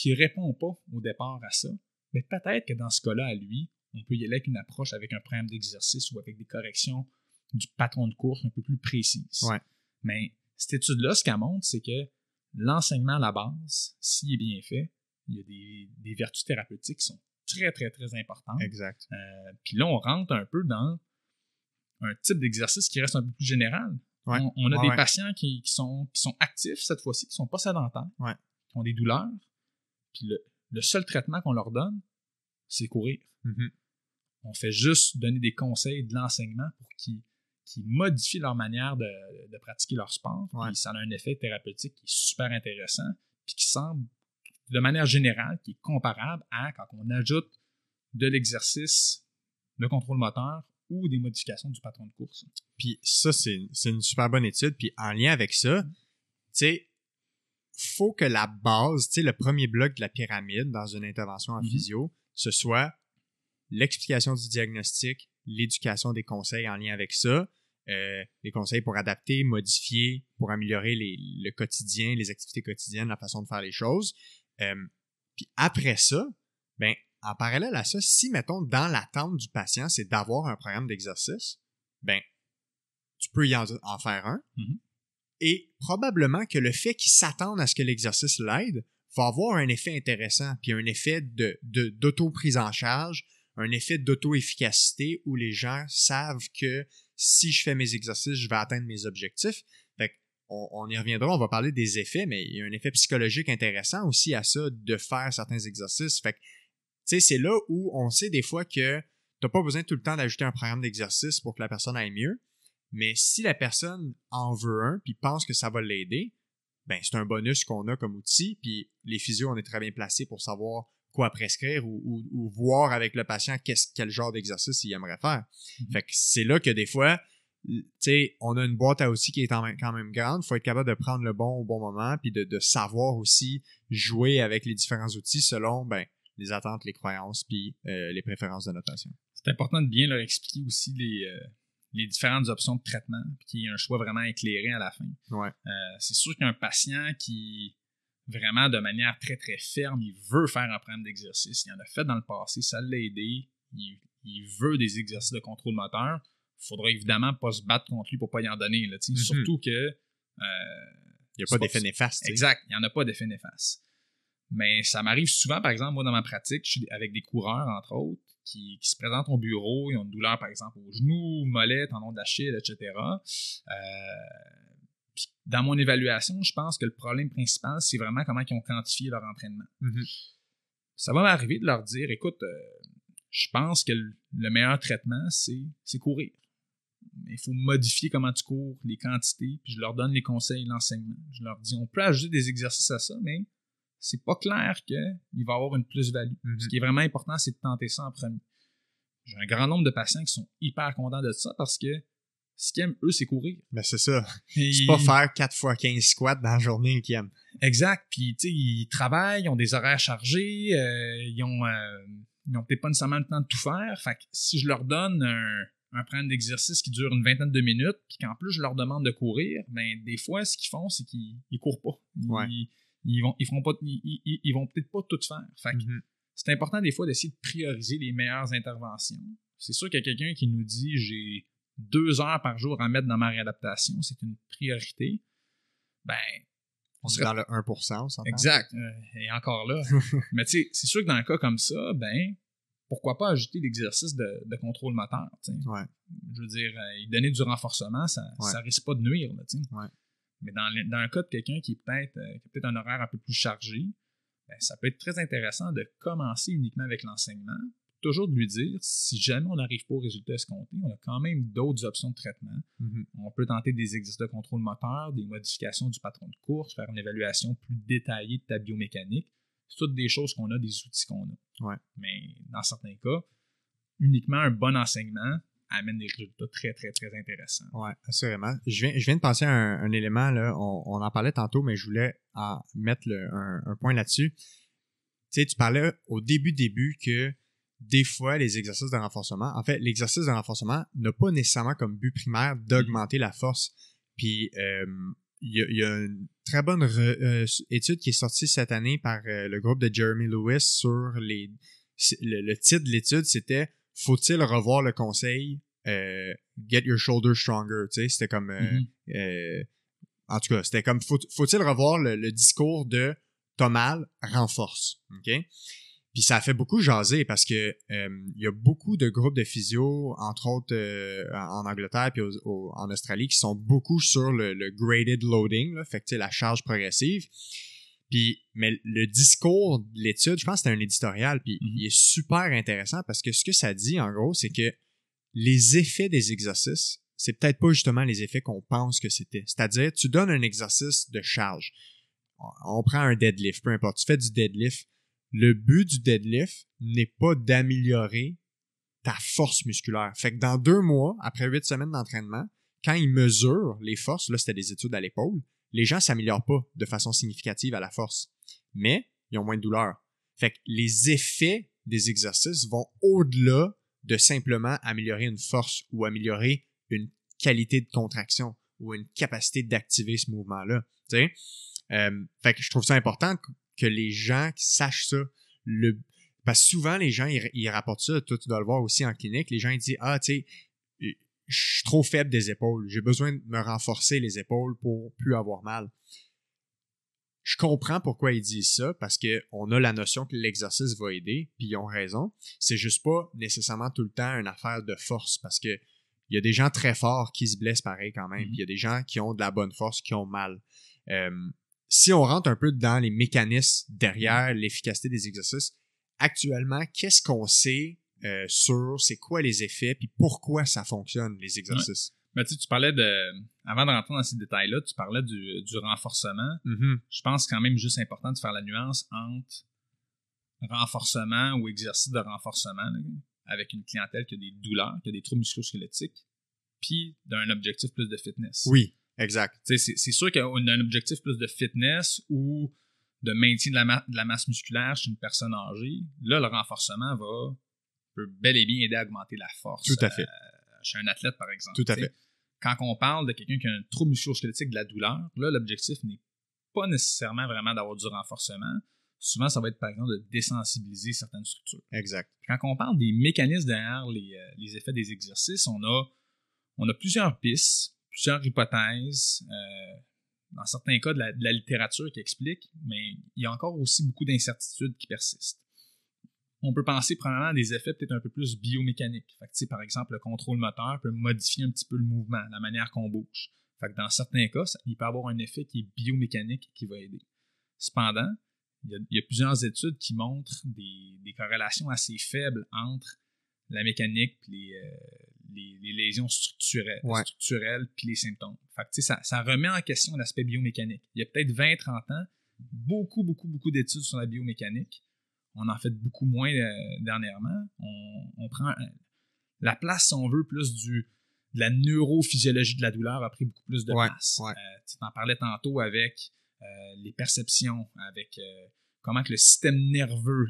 qui répond pas au départ à ça, mais peut-être que dans ce cas-là, à lui, on peut y aller avec une approche avec un programme d'exercice ou avec des corrections du patron de course un peu plus précises. Ouais. Mais cette étude-là, ce qu'elle montre, c'est que l'enseignement à la base, s'il est bien fait, il y a des, vertus thérapeutiques qui sont très, très, très importantes. Exact. Euh, puis là, on rentre un peu dans un type d'exercice qui reste un peu plus général. On, a des patients qui, sont, qui sont actifs cette fois-ci, qui ne sont pas sédentaires, qui ont des douleurs. Puis le, seul traitement qu'on leur donne, c'est courir. Mm-hmm. On fait juste donner des conseils, de l'enseignement pour qu'ils modifient leur manière de, pratiquer leur sport. Puis ça a un effet thérapeutique qui est super intéressant, puis qui semble de manière générale qui est comparable à quand on ajoute de l'exercice, de contrôle moteur ou des modifications du patron de course. Puis ça, c'est une super bonne étude. Puis en lien avec ça, tu sais, faut que la base, tu sais, le premier bloc de la pyramide dans une intervention en mm-hmm. physio, ce soit l'explication du diagnostic, l'éducation des conseils en lien avec ça, euh, les conseils pour adapter, modifier, pour améliorer le quotidien, les activités quotidiennes, la façon de faire les choses, euh, puis après ça, ben, en parallèle à ça, si, mettons, dans l'attente du patient, c'est d'avoir un programme d'exercice, ben, tu peux y en, faire un. Mm-hmm. Et probablement que le fait qu'il s'attende à ce que l'exercice l'aide va avoir un effet intéressant, puis un effet d'auto-prise en charge, un effet d'auto-efficacité où les gens savent que si je fais mes exercices, je vais atteindre mes objectifs on, y reviendra, on va parler des effets, mais il y a un effet psychologique intéressant aussi à ça de faire certains exercices. Fait c'est là où on sait des fois que t'as pas besoin tout le temps d'ajouter un programme d'exercice pour que la personne aille mieux. Mais si la personne en veut un puis pense que ça va l'aider, ben c'est un bonus qu'on a comme outil. Puis les physios, on est très bien placés pour savoir quoi prescrire ou, voir avec le patient quel genre d'exercice il aimerait faire. Mm-hmm. Fait que c'est là que des fois, tu sais, on a une boîte à outils qui est quand même grande. Il faut être capable de prendre le bon au bon moment, puis de, savoir aussi jouer avec les différents outils selon ben, les attentes, les croyances, puis euh, les préférences de notation. C'est important de bien leur expliquer aussi les, euh, les différentes options de traitement, puis qu'il y ait un choix vraiment éclairé à la fin. Ouais. Euh, c'est sûr qu'un patient qui vraiment de manière très très ferme, il veut faire un programme d'exercice, il en a fait dans le passé, ça l'a aidé, il, il veut des exercices de contrôle moteur il faudra évidemment pas se battre contre lui pour pas y en donner. Là, mm-hmm. Surtout que. Euh, il n'y a pas d'effet néfaste. Exact, il n'y en a pas d'effet néfaste. Mais ça m'arrive souvent, par exemple, moi, dans ma pratique, je suis avec des coureurs, entre autres, qui, se présentent au bureau, ils ont une douleur, par exemple, au genou, mollet, tendon d'Achille, etc. Euh, dans mon évaluation, je pense que le problème principal, c'est vraiment comment ils ont quantifié leur entraînement. Mm-hmm. Ça va m'arriver de leur dire, écoute, euh, je pense que le meilleur traitement, c'est courir il faut modifier comment tu cours, les quantités, puis je leur donne les conseils, l'enseignement. Je leur dis, on peut ajouter des exercices à ça, mais c'est pas clair qu'il va y avoir une plus-value. Ce mhm. qui est vraiment important, c'est de tenter ça en premier. J'ai un grand nombre de patients qui sont hyper contents de ça parce que ce qu'ils aiment, eux, c'est courir. Mais c'est ça. C'est pas faire 4 fois 15 squats dans la journée qu'ils aiment. Exact. Puis, tu sais, ils travaillent, ils ont des horaires chargés, euh, ils ont, euh, ils ont peut-être pas nécessairement le temps de tout faire. Fait que si je leur donne un, un programme d'exercice qui dure une vingtaine de minutes, puis qu'en plus je leur demande de courir, ben des fois ce qu'ils font, c'est qu'ils ils courent pas. Ils, ils vont ils feront pas ils, ils, vont peut-être pas tout faire. Fait mm-hmm. c'est important des fois d'essayer de prioriser les meilleures interventions. C'est sûr qu'il y a quelqu'un qui nous dit j'ai deux heures par jour à mettre dans ma réadaptation, c'est une priorité. Ben on est dans le 1%, on Exact. Euh, et encore là. Mais tu sais, c'est sûr que dans un cas comme ça, ben, pourquoi pas ajouter l'exercice de, contrôle moteur? Je veux dire, euh, donner du renforcement, ça, ne risque pas de nuire. Mais dans, dans le cas de quelqu'un qui, peut-être, euh, qui a peut-être un horaire un peu plus chargé, ben, ça peut être très intéressant de commencer uniquement avec l'enseignement. Toujours de lui dire, si jamais on n'arrive pas au résultat escompté, on a quand même d'autres options de traitement. Mm-hmm. On peut tenter des exercices de contrôle moteur, des modifications du patron de course, faire une évaluation plus détaillée de ta biomécanique c'est toutes des choses qu'on a, des outils qu'on a. Mais dans certains cas, uniquement un bon enseignement amène des résultats très, très, très intéressants. Oui, assurément. Je viens, je viens de penser à un, élément, là, on, en parlait tantôt, mais je voulais en mettre un, point là-dessus. Tu sais, tu parlais au début, début que des fois, les exercices de renforcement, en fait, l'exercice de renforcement n'a pas nécessairement comme but primaire d'augmenter la force. Puis, euh, il y, a, une très bonne euh, étude qui est sortie cette année par euh, le groupe de Jeremy Lewis sur les. Le, titre de l'étude, c'était Faut-il revoir le conseil euh, Get your shoulder stronger? Tu sais, c'était comme. Mm-hmm. en tout cas, c'était comme Faut-il revoir le, le, discours de T'as mal, renforce. OK? Puis ça a fait beaucoup jaser parce que euh, il y a beaucoup de groupes de physio, entre autres euh, en Angleterre puis en Australie, qui sont beaucoup sur le, graded loading, là, fait que la charge progressive. Puis, mais le discours de l'étude, je pense que c'était un éditorial, puis mm-hmm. il est super intéressant parce que ce que ça dit, en gros, c'est que les effets des exercices, c'est peut-être pas justement les effets qu'on pense que c'était. C'est-à-dire, tu donnes un exercice de charge. On prend un deadlift, peu importe. Tu fais du deadlift le but du deadlift n'est pas d'améliorer ta force musculaire. Fait que dans deux mois, après huit semaines d'entraînement, quand ils mesurent les forces, là c'était des études à l'épaule, les gens s'améliorent pas de façon significative à la force, mais ils ont moins de douleur. Fait que les effets des exercices vont au-delà de simplement améliorer une force ou améliorer une qualité de contraction ou une capacité d'activer ce mouvement-là. Euh, fait que je trouve ça important que les gens sachent ça. Parce que souvent, les gens, ils, rapportent ça. Toi, tu dois le voir aussi en clinique. Les gens, ils disent Ah, tu sais, je suis trop faible des épaules. J'ai besoin de me renforcer les épaules pour plus avoir mal. Je comprends pourquoi ils disent ça, parce qu'on a la notion que l'exercice va aider, puis ils ont raison. C'est juste pas nécessairement tout le temps une affaire de force, parce que il y a des gens très forts qui se blessent pareil quand même. Mm-hmm. il y a des gens qui ont de la bonne force, qui ont mal. Euh, si on rentre un peu dans les mécanismes derrière l'efficacité des exercices, actuellement, qu'est-ce qu'on sait euh, sur c'est quoi les effets puis pourquoi ça fonctionne les exercices? Mais tu, tu parlais de. Avant de rentrer dans ces détails-là, tu parlais du, du renforcement. Mhm. Je pense quand même juste important de faire la nuance entre renforcement ou exercice de renforcement là, avec une clientèle qui a des douleurs, qui a des troubles musculo-squelettiques, puis d'un objectif plus de fitness. Oui, exact. C'est c'est sûr qu'on a un objectif plus de fitness ou de maintien de la, ma- de la masse musculaire chez une personne âgée. Là, le renforcement va peut bel et bien aider à augmenter la force. Tout à fait. euh, chez un athlète, par exemple. Tout à fait. Quand on parle de quelqu'un qui a un trouble musculo-squelettique de la douleur, là, l'objectif n'est pas nécessairement vraiment d'avoir du renforcement. Souvent, ça va être, par exemple, de désensibiliser certaines structures. Exact. Quand on parle des mécanismes derrière les, euh, les effets des exercices, on a, on a plusieurs pistes, plusieurs hypothèses, euh, dans certains cas de la, de la littérature qui explique, mais il y a encore aussi beaucoup d'incertitudes qui persistent. On peut penser premièrement à des effets peut-être un peu plus biomécaniques. Fait que, par exemple, le contrôle moteur peut modifier un petit peu le mouvement, la manière qu'on bouge. Fait que dans certains cas, ça- il peut avoir un effet qui est biomécanique qui va aider. Cependant, il y a, il y a plusieurs études qui montrent des, des corrélations assez faibles entre la mécanique et les, euh, les, les lésions structurelles, Ouais. structurelles puis les symptômes. Fait que, ça, ça remet en question l'aspect biomécanique. Il y a peut-être 20-30 ans, beaucoup, beaucoup, beaucoup d'études sur la biomécanique. On en fait beaucoup moins euh, dernièrement. On, on prend euh, la place, si on veut, plus du, de la neurophysiologie de la douleur a pris beaucoup plus de Ouais, place. ouais. Euh, tu en parlais tantôt avec euh, les perceptions, avec euh, comment que le système nerveux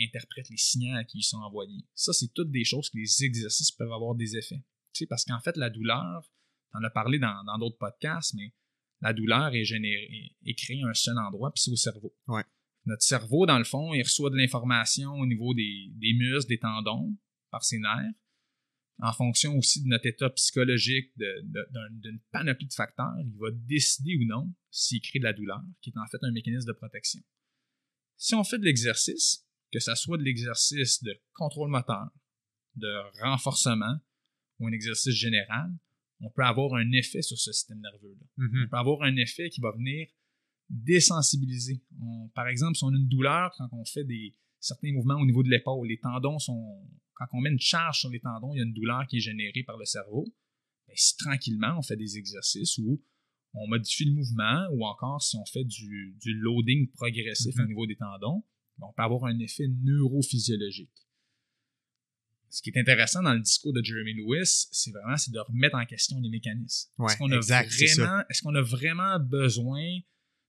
interprète les signaux qui lui sont envoyés. Ça, c'est toutes des choses que les exercices peuvent avoir des effets. Tu sais, parce qu'en fait, la douleur, tu en as parlé dans dans d'autres podcasts, mais la douleur est générée, est créée à un seul endroit, puis c'est au cerveau. Ouais. Notre cerveau, dans le fond, il reçoit de l'information au niveau des, des muscles, des tendons, par ses nerfs, en fonction aussi de notre état psychologique, de- de- d'un- d'une panoplie de facteurs, il va décider ou non s'il crée de la douleur, qui est en fait un mécanisme de protection. Si on fait de l'exercice, que ce soit de l'exercice de contrôle moteur, de renforcement ou un exercice général, on peut avoir un effet sur ce système nerveux-là. Mhm. On peut avoir un effet qui va venir désensibiliser. On- par exemple, si on a une douleur quand on fait des, certains mouvements au niveau de l'épaule, les tendons sont. Quand on met une charge sur les tendons, il y a une douleur qui est générée par le cerveau. Ben, si tranquillement on fait des exercices où on modifie le mouvement, ou encore si on fait du, du loading progressif Mhm. au niveau des tendons, ben, on peut avoir un effet neurophysiologique. Ce qui est intéressant dans le discours de Jeremy Lewis, c'est vraiment c'est de remettre en question les mécanismes. Ouais, est-ce qu'on a qu'on a vraiment besoin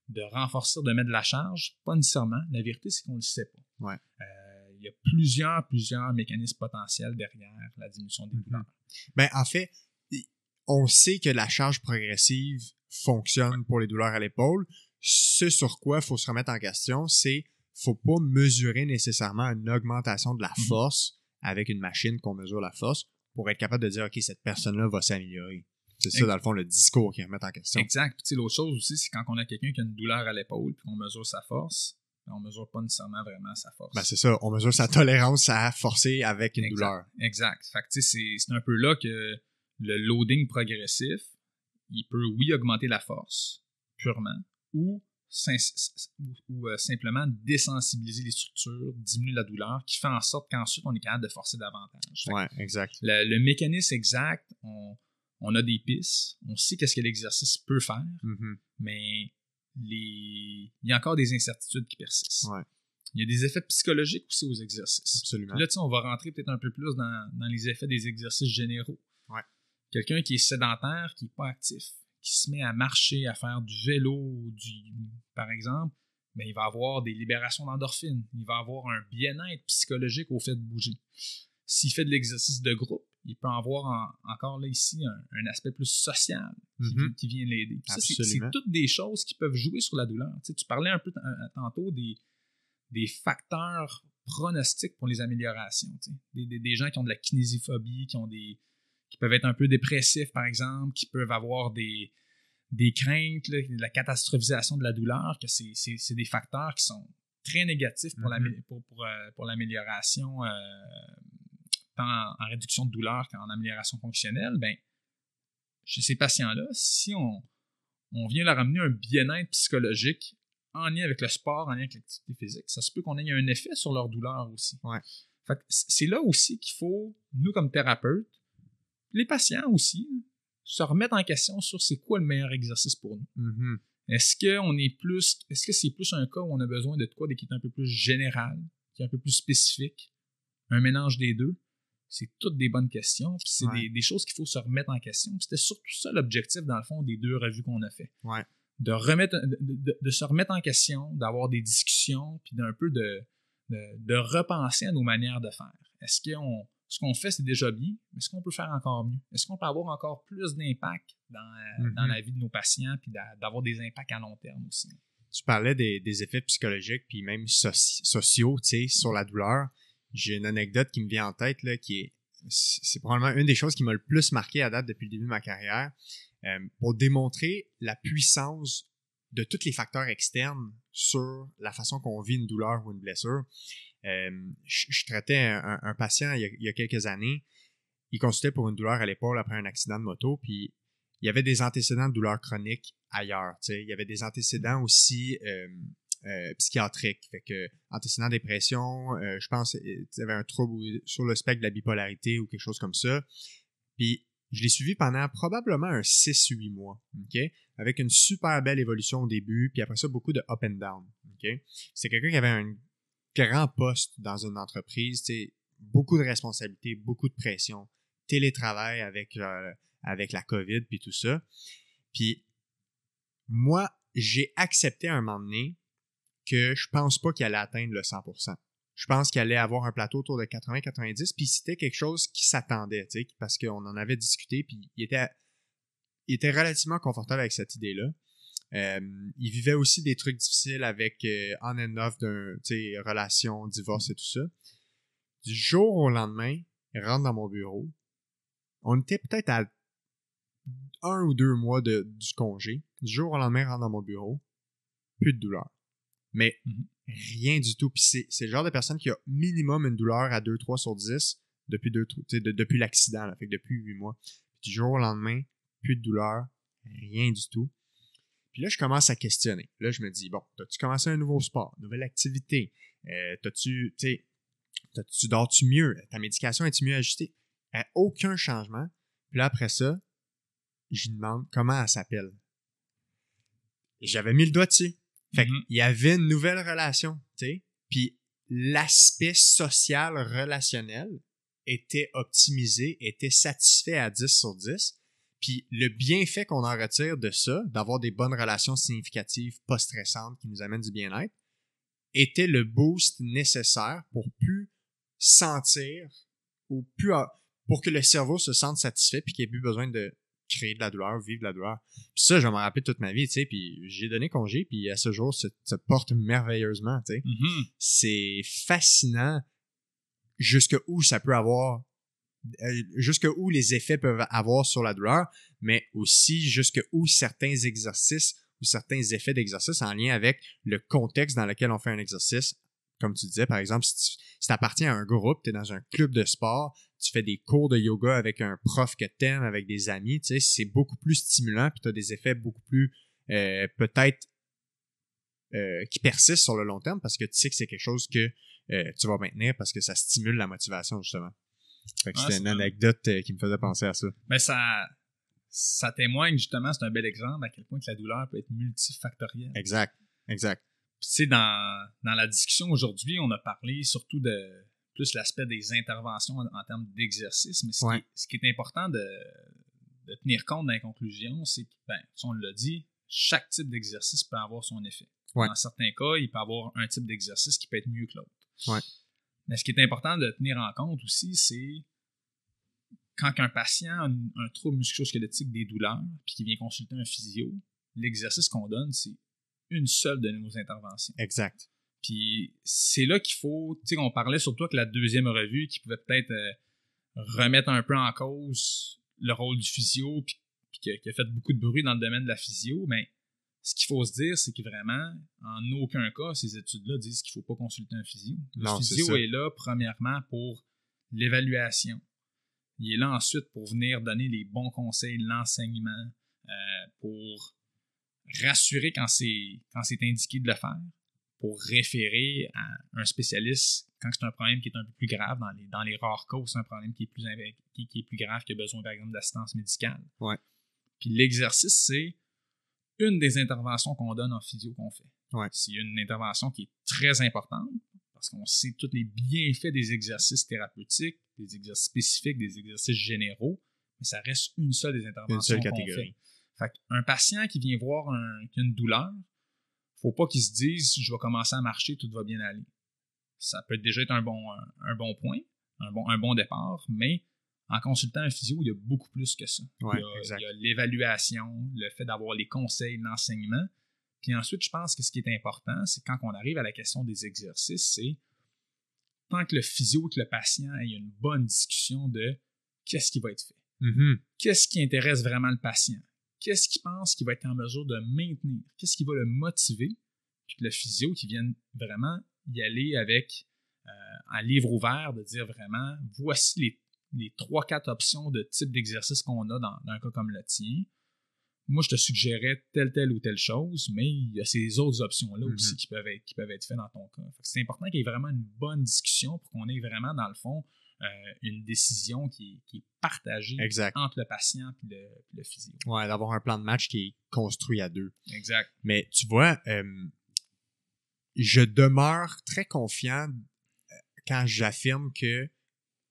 de renforcer, de mettre de la charge? Pas nécessairement. La vérité, c'est qu'on ne le sait pas. Ouais. Euh, il y a plusieurs, plusieurs mécanismes potentiels derrière la diminution des douleurs. Ben, en fait, on sait que la charge progressive fonctionne pour les douleurs à l'épaule. Ce sur quoi il faut se remettre en question, c'est faut pas mesurer nécessairement une augmentation de la Mhm. force avec une machine qu'on mesure la force pour être capable de dire, OK, cette personne-là va s'améliorer. C'est ça, dans le fond, le discours qui remet en question. Exact. Puis, l'autre chose aussi, c'est quand on a quelqu'un qui a une douleur à l'épaule puis qu'on mesure sa force, ben, on mesure pas nécessairement vraiment sa force. Ben, c'est ça. On mesure sa tolérance à forcer avec une Exact. douleur. Exact. Fait que, tu sais, c'est- un peu là que le loading progressif, il peut, oui, augmenter la force, purement, ou, ou- euh, simplement désensibiliser les structures, diminuer la douleur, qui fait en sorte qu'ensuite, on est capable de forcer davantage. Fait Ouais, exact. le, le mécanisme exact, on, on a des pistes, on sait qu'est-ce que l'exercice peut faire, Mhm. mais les... il y a encore des incertitudes qui persistent. Ouais. Il y a des effets psychologiques aussi aux exercices. Absolument. Là, tu sais, on va rentrer peut-être un peu plus dans, dans les effets des exercices généraux. Ouais. Quelqu'un qui est sédentaire, qui n'est pas actif, qui se met à marcher, à faire du vélo, du, par exemple, ben, il va avoir des libérations d'endorphines. Il va avoir un bien-être psychologique au fait de bouger. S'il fait de l'exercice de groupe, il peut avoir en- encore là ici un, un aspect plus social qui, Mhm. qui vient l'aider. C'est- toutes des choses qui peuvent jouer sur la douleur. Tu, sais, tu parlais un peu euh, tantôt des, des facteurs pronostiques pour les améliorations. tu sais. Des, des- des gens qui ont de la kinésiophobie, qui ont des qui peuvent être un peu dépressifs, par exemple, qui peuvent avoir des, des craintes, là, de la catastrophisation de la douleur, que c'est, des facteurs qui sont très négatifs pour, Mhm. l'amé- pour, pour, euh, pour l'amélioration, euh, tant en, en réduction de douleur qu'en amélioration fonctionnelle. Ben, chez ces patients-là, si on, on vient leur amener un bien-être psychologique en lien avec le sport, en lien avec l'activité physique, ça se peut qu'on ait un effet sur leur douleur aussi. Ouais. Fait c'est là aussi qu'il faut, nous comme thérapeutes, les patients aussi, se remettre en question sur c'est quoi le meilleur exercice pour nous. Mhm. Est-ce que on est plus, est-ce que c'est plus un cas où on a besoin de quoi qui est un peu plus général, qui est un peu plus spécifique, un mélange des deux? C'est toutes des bonnes questions, puis c'est Ouais. des, des choses qu'il faut se remettre en question. C'était surtout ça l'objectif, dans le fond, des deux revues qu'on a fait. Ouais. De, remettre, de, de- de se remettre en question, d'avoir des discussions, puis d'un peu de, de, repenser à nos manières de faire. Est-ce qu'on ce qu'on fait, c'est déjà bien, mais est-ce qu'on peut faire encore mieux? Est-ce qu'on peut avoir encore plus d'impact dans, euh, Mhm. dans la vie de nos patients, puis d'a- d'avoir des impacts à long terme aussi? Tu parlais des, des effets psychologiques puis même soci- sociaux, tu sais, sur la douleur. J'ai une anecdote qui me vient en tête, là, qui est, c'est probablement une des choses qui m'a le plus marqué à date depuis le début de ma carrière, euh, pour démontrer la puissance de tous les facteurs externes sur la façon qu'on vit une douleur ou une blessure. Euh, je, traitais un, patient il y, a, quelques années. Il consultait pour une douleur à l'épaule après un accident de moto, puis il y avait des antécédents de douleurs chroniques ailleurs. Il y avait des antécédents aussi euh, euh, psychiatriques. Fait que antécédents de dépression, euh, je pense il y avait un trouble sur le spectre de la bipolarité ou quelque chose comme ça. Puis je l'ai suivi pendant probablement un 6-8 mois, OK? Avec une super belle évolution au début, puis après ça, beaucoup de up and down, OK? C'est quelqu'un qui avait un grand poste dans une entreprise, beaucoup de responsabilités, beaucoup de pression, télétravail avec, euh, avec la COVID, puis tout ça. Puis moi, j'ai accepté à un moment donné que je pense pas qu'il allait atteindre le 100%. Je pense qu'il allait avoir un plateau autour de 80-90, puis c'était quelque chose qui s'attendait, parce qu'on en avait discuté, puis il était, il était relativement confortable avec cette idée-là. Euh, il vivait aussi des trucs difficiles avec euh, on and off d'un, relation, divorce et tout ça. Du jour au lendemain, il rentre dans mon bureau. On était peut-être à un ou deux mois de, du congé. Du jour au lendemain, il rentre dans mon bureau. Plus de douleur. Mais Mhm. rien du tout. Puis c'est, c'est le genre de personne qui a minimum une douleur à 2-3 sur 10 depuis, deux, tu de- depuis l'accident. Fait que depuis 8 mois. Puis du jour au lendemain, plus de douleur. Rien du tout. Puis là, je commence à questionner. Là, je me dis, bon, t'as-tu commencé un nouveau sport, une nouvelle activité? Euh, t'as-tu, tu sais, t'as-tu, dors-tu mieux? Ta médication est-tu mieux ajustée? Euh, aucun changement. Puis là, après ça, je lui demande comment elle s'appelle. J'avais mis le doigt dessus. Fait qu'il y avait une nouvelle relation, tu sais. Puis l'aspect social relationnel était optimisé, était satisfait à 10 sur 10. Puis le bienfait qu'on en retire de ça, d'avoir des bonnes relations significatives, pas stressantes, qui nous amènent du bien-être, était le boost nécessaire pour plus sentir ou plus pour que le cerveau se sente satisfait puis qu'il ait plus besoin de créer de la douleur, vivre de la douleur. Puis ça, je vais m'en rappeler toute ma vie, tu sais, puis j'ai donné congé, puis à ce jour, ça se porte merveilleusement, tu sais Mhm. c'est fascinant jusque où ça peut avoir euh, jusque où les effets peuvent avoir sur la douleur, mais aussi jusque où certains exercices ou certains effets d'exercice en lien avec le contexte dans lequel on fait un exercice. Comme tu disais, par exemple, si tu si appartiens à un groupe, tu es dans un club de sport, tu fais des cours de yoga avec un prof que t'aimes, avec des amis, tu sais, c'est beaucoup plus stimulant, puis tu as des effets beaucoup plus euh, peut-être euh, qui persiste sur le long terme parce que tu sais que c'est quelque chose que euh, tu vas maintenir parce que ça stimule la motivation, justement. Fait que Ah, c'était c'est une anecdote euh, qui me faisait penser à ça. Ben, ça, ça témoigne justement, c'est un bel exemple à quel point que la douleur peut être multifactorielle. Exact. Exact. Sais, dans, dans la discussion aujourd'hui, on a parlé surtout de plus l'aspect des interventions en, en termes d'exercice, mais ce, Ouais. qui, est- ce qui est important de, de tenir compte dans les conclusions, c'est que, ben, on l'a dit, chaque type d'exercice peut avoir son effet. Ouais. Dans certains cas, il peut y avoir un type d'exercice qui peut être mieux que l'autre. Ouais. Mais ce qui est important de tenir en compte aussi, c'est quand un patient a un, un trouble musculo-squelettique des douleurs, puis qu'il vient consulter un physio, l'exercice qu'on donne, c'est une seule de nos interventions. Exact. Puis c'est là qu'il faut, tu sais, on parlait surtout avec la deuxième revue qui pouvait peut-être euh, remettre un peu en cause le rôle du physio, puis, puis qui, a, qui a fait beaucoup de bruit dans le domaine de la physio, mais ce qu'il faut se dire, c'est que vraiment, en aucun cas, ces études-là disent qu'il ne faut pas consulter un physio. Le Non, physio est là, premièrement, pour l'évaluation. Il est là ensuite pour venir donner les bons conseils, l'enseignement, euh, pour rassurer quand c'est quand c'est indiqué de le faire, pour référer à un spécialiste quand c'est un problème qui est un peu plus grave. Dans les, dans les rares cas où c'est un problème qui est plus, inv- qui, qui est plus grave, qui a besoin, par exemple, d'assistance médicale. Ouais. Puis l'exercice, c'est une des interventions qu'on donne en physio qu'on fait. Ouais. C'est une intervention qui est très importante parce qu'on sait tous les bienfaits des exercices thérapeutiques, des exercices spécifiques, des exercices généraux, mais ça reste une seule des interventions. Une seule qu'on catégorie. Fait. Fait un patient qui vient voir un, qui a une douleur, faut pas qu'il se dise je vais commencer à marcher, tout va bien aller. Ça peut déjà être un bon, un, un bon point, un bon, un bon départ, mais en consultant un physio, il y a beaucoup plus que ça. Ouais, il y a- l'évaluation, le fait d'avoir les conseils, l'enseignement. Puis ensuite, je pense que ce qui est important, c'est quand on arrive à la question des exercices, c'est tant que le physio et que le patient aient une bonne discussion de qu'est-ce qui va être fait, Mhm. qu'est-ce qui intéresse vraiment le patient, qu'est-ce qu'il pense qu'il va être en mesure de maintenir, qu'est-ce qui va le motiver, puis que le physio qui vienne vraiment y aller avec euh, un livre ouvert, de dire vraiment, voici les, les 3-4 options de type d'exercice qu'on a dans, dans un cas comme le tien. Moi, je te suggérais telle, telle ou telle chose, mais il y a ces autres options-là aussi qui peuvent être, qui peuvent être faites dans ton cas. C'est important qu'il y ait vraiment une bonne discussion pour qu'on ait vraiment, dans le fond, euh, une décision qui est, qui est partagée Exact. entre le patient et le, le physio. Ouais, d'avoir un plan de match qui est construit à deux. Exact. Mais tu vois, euh, je demeure très confiant euh, quand j'affirme que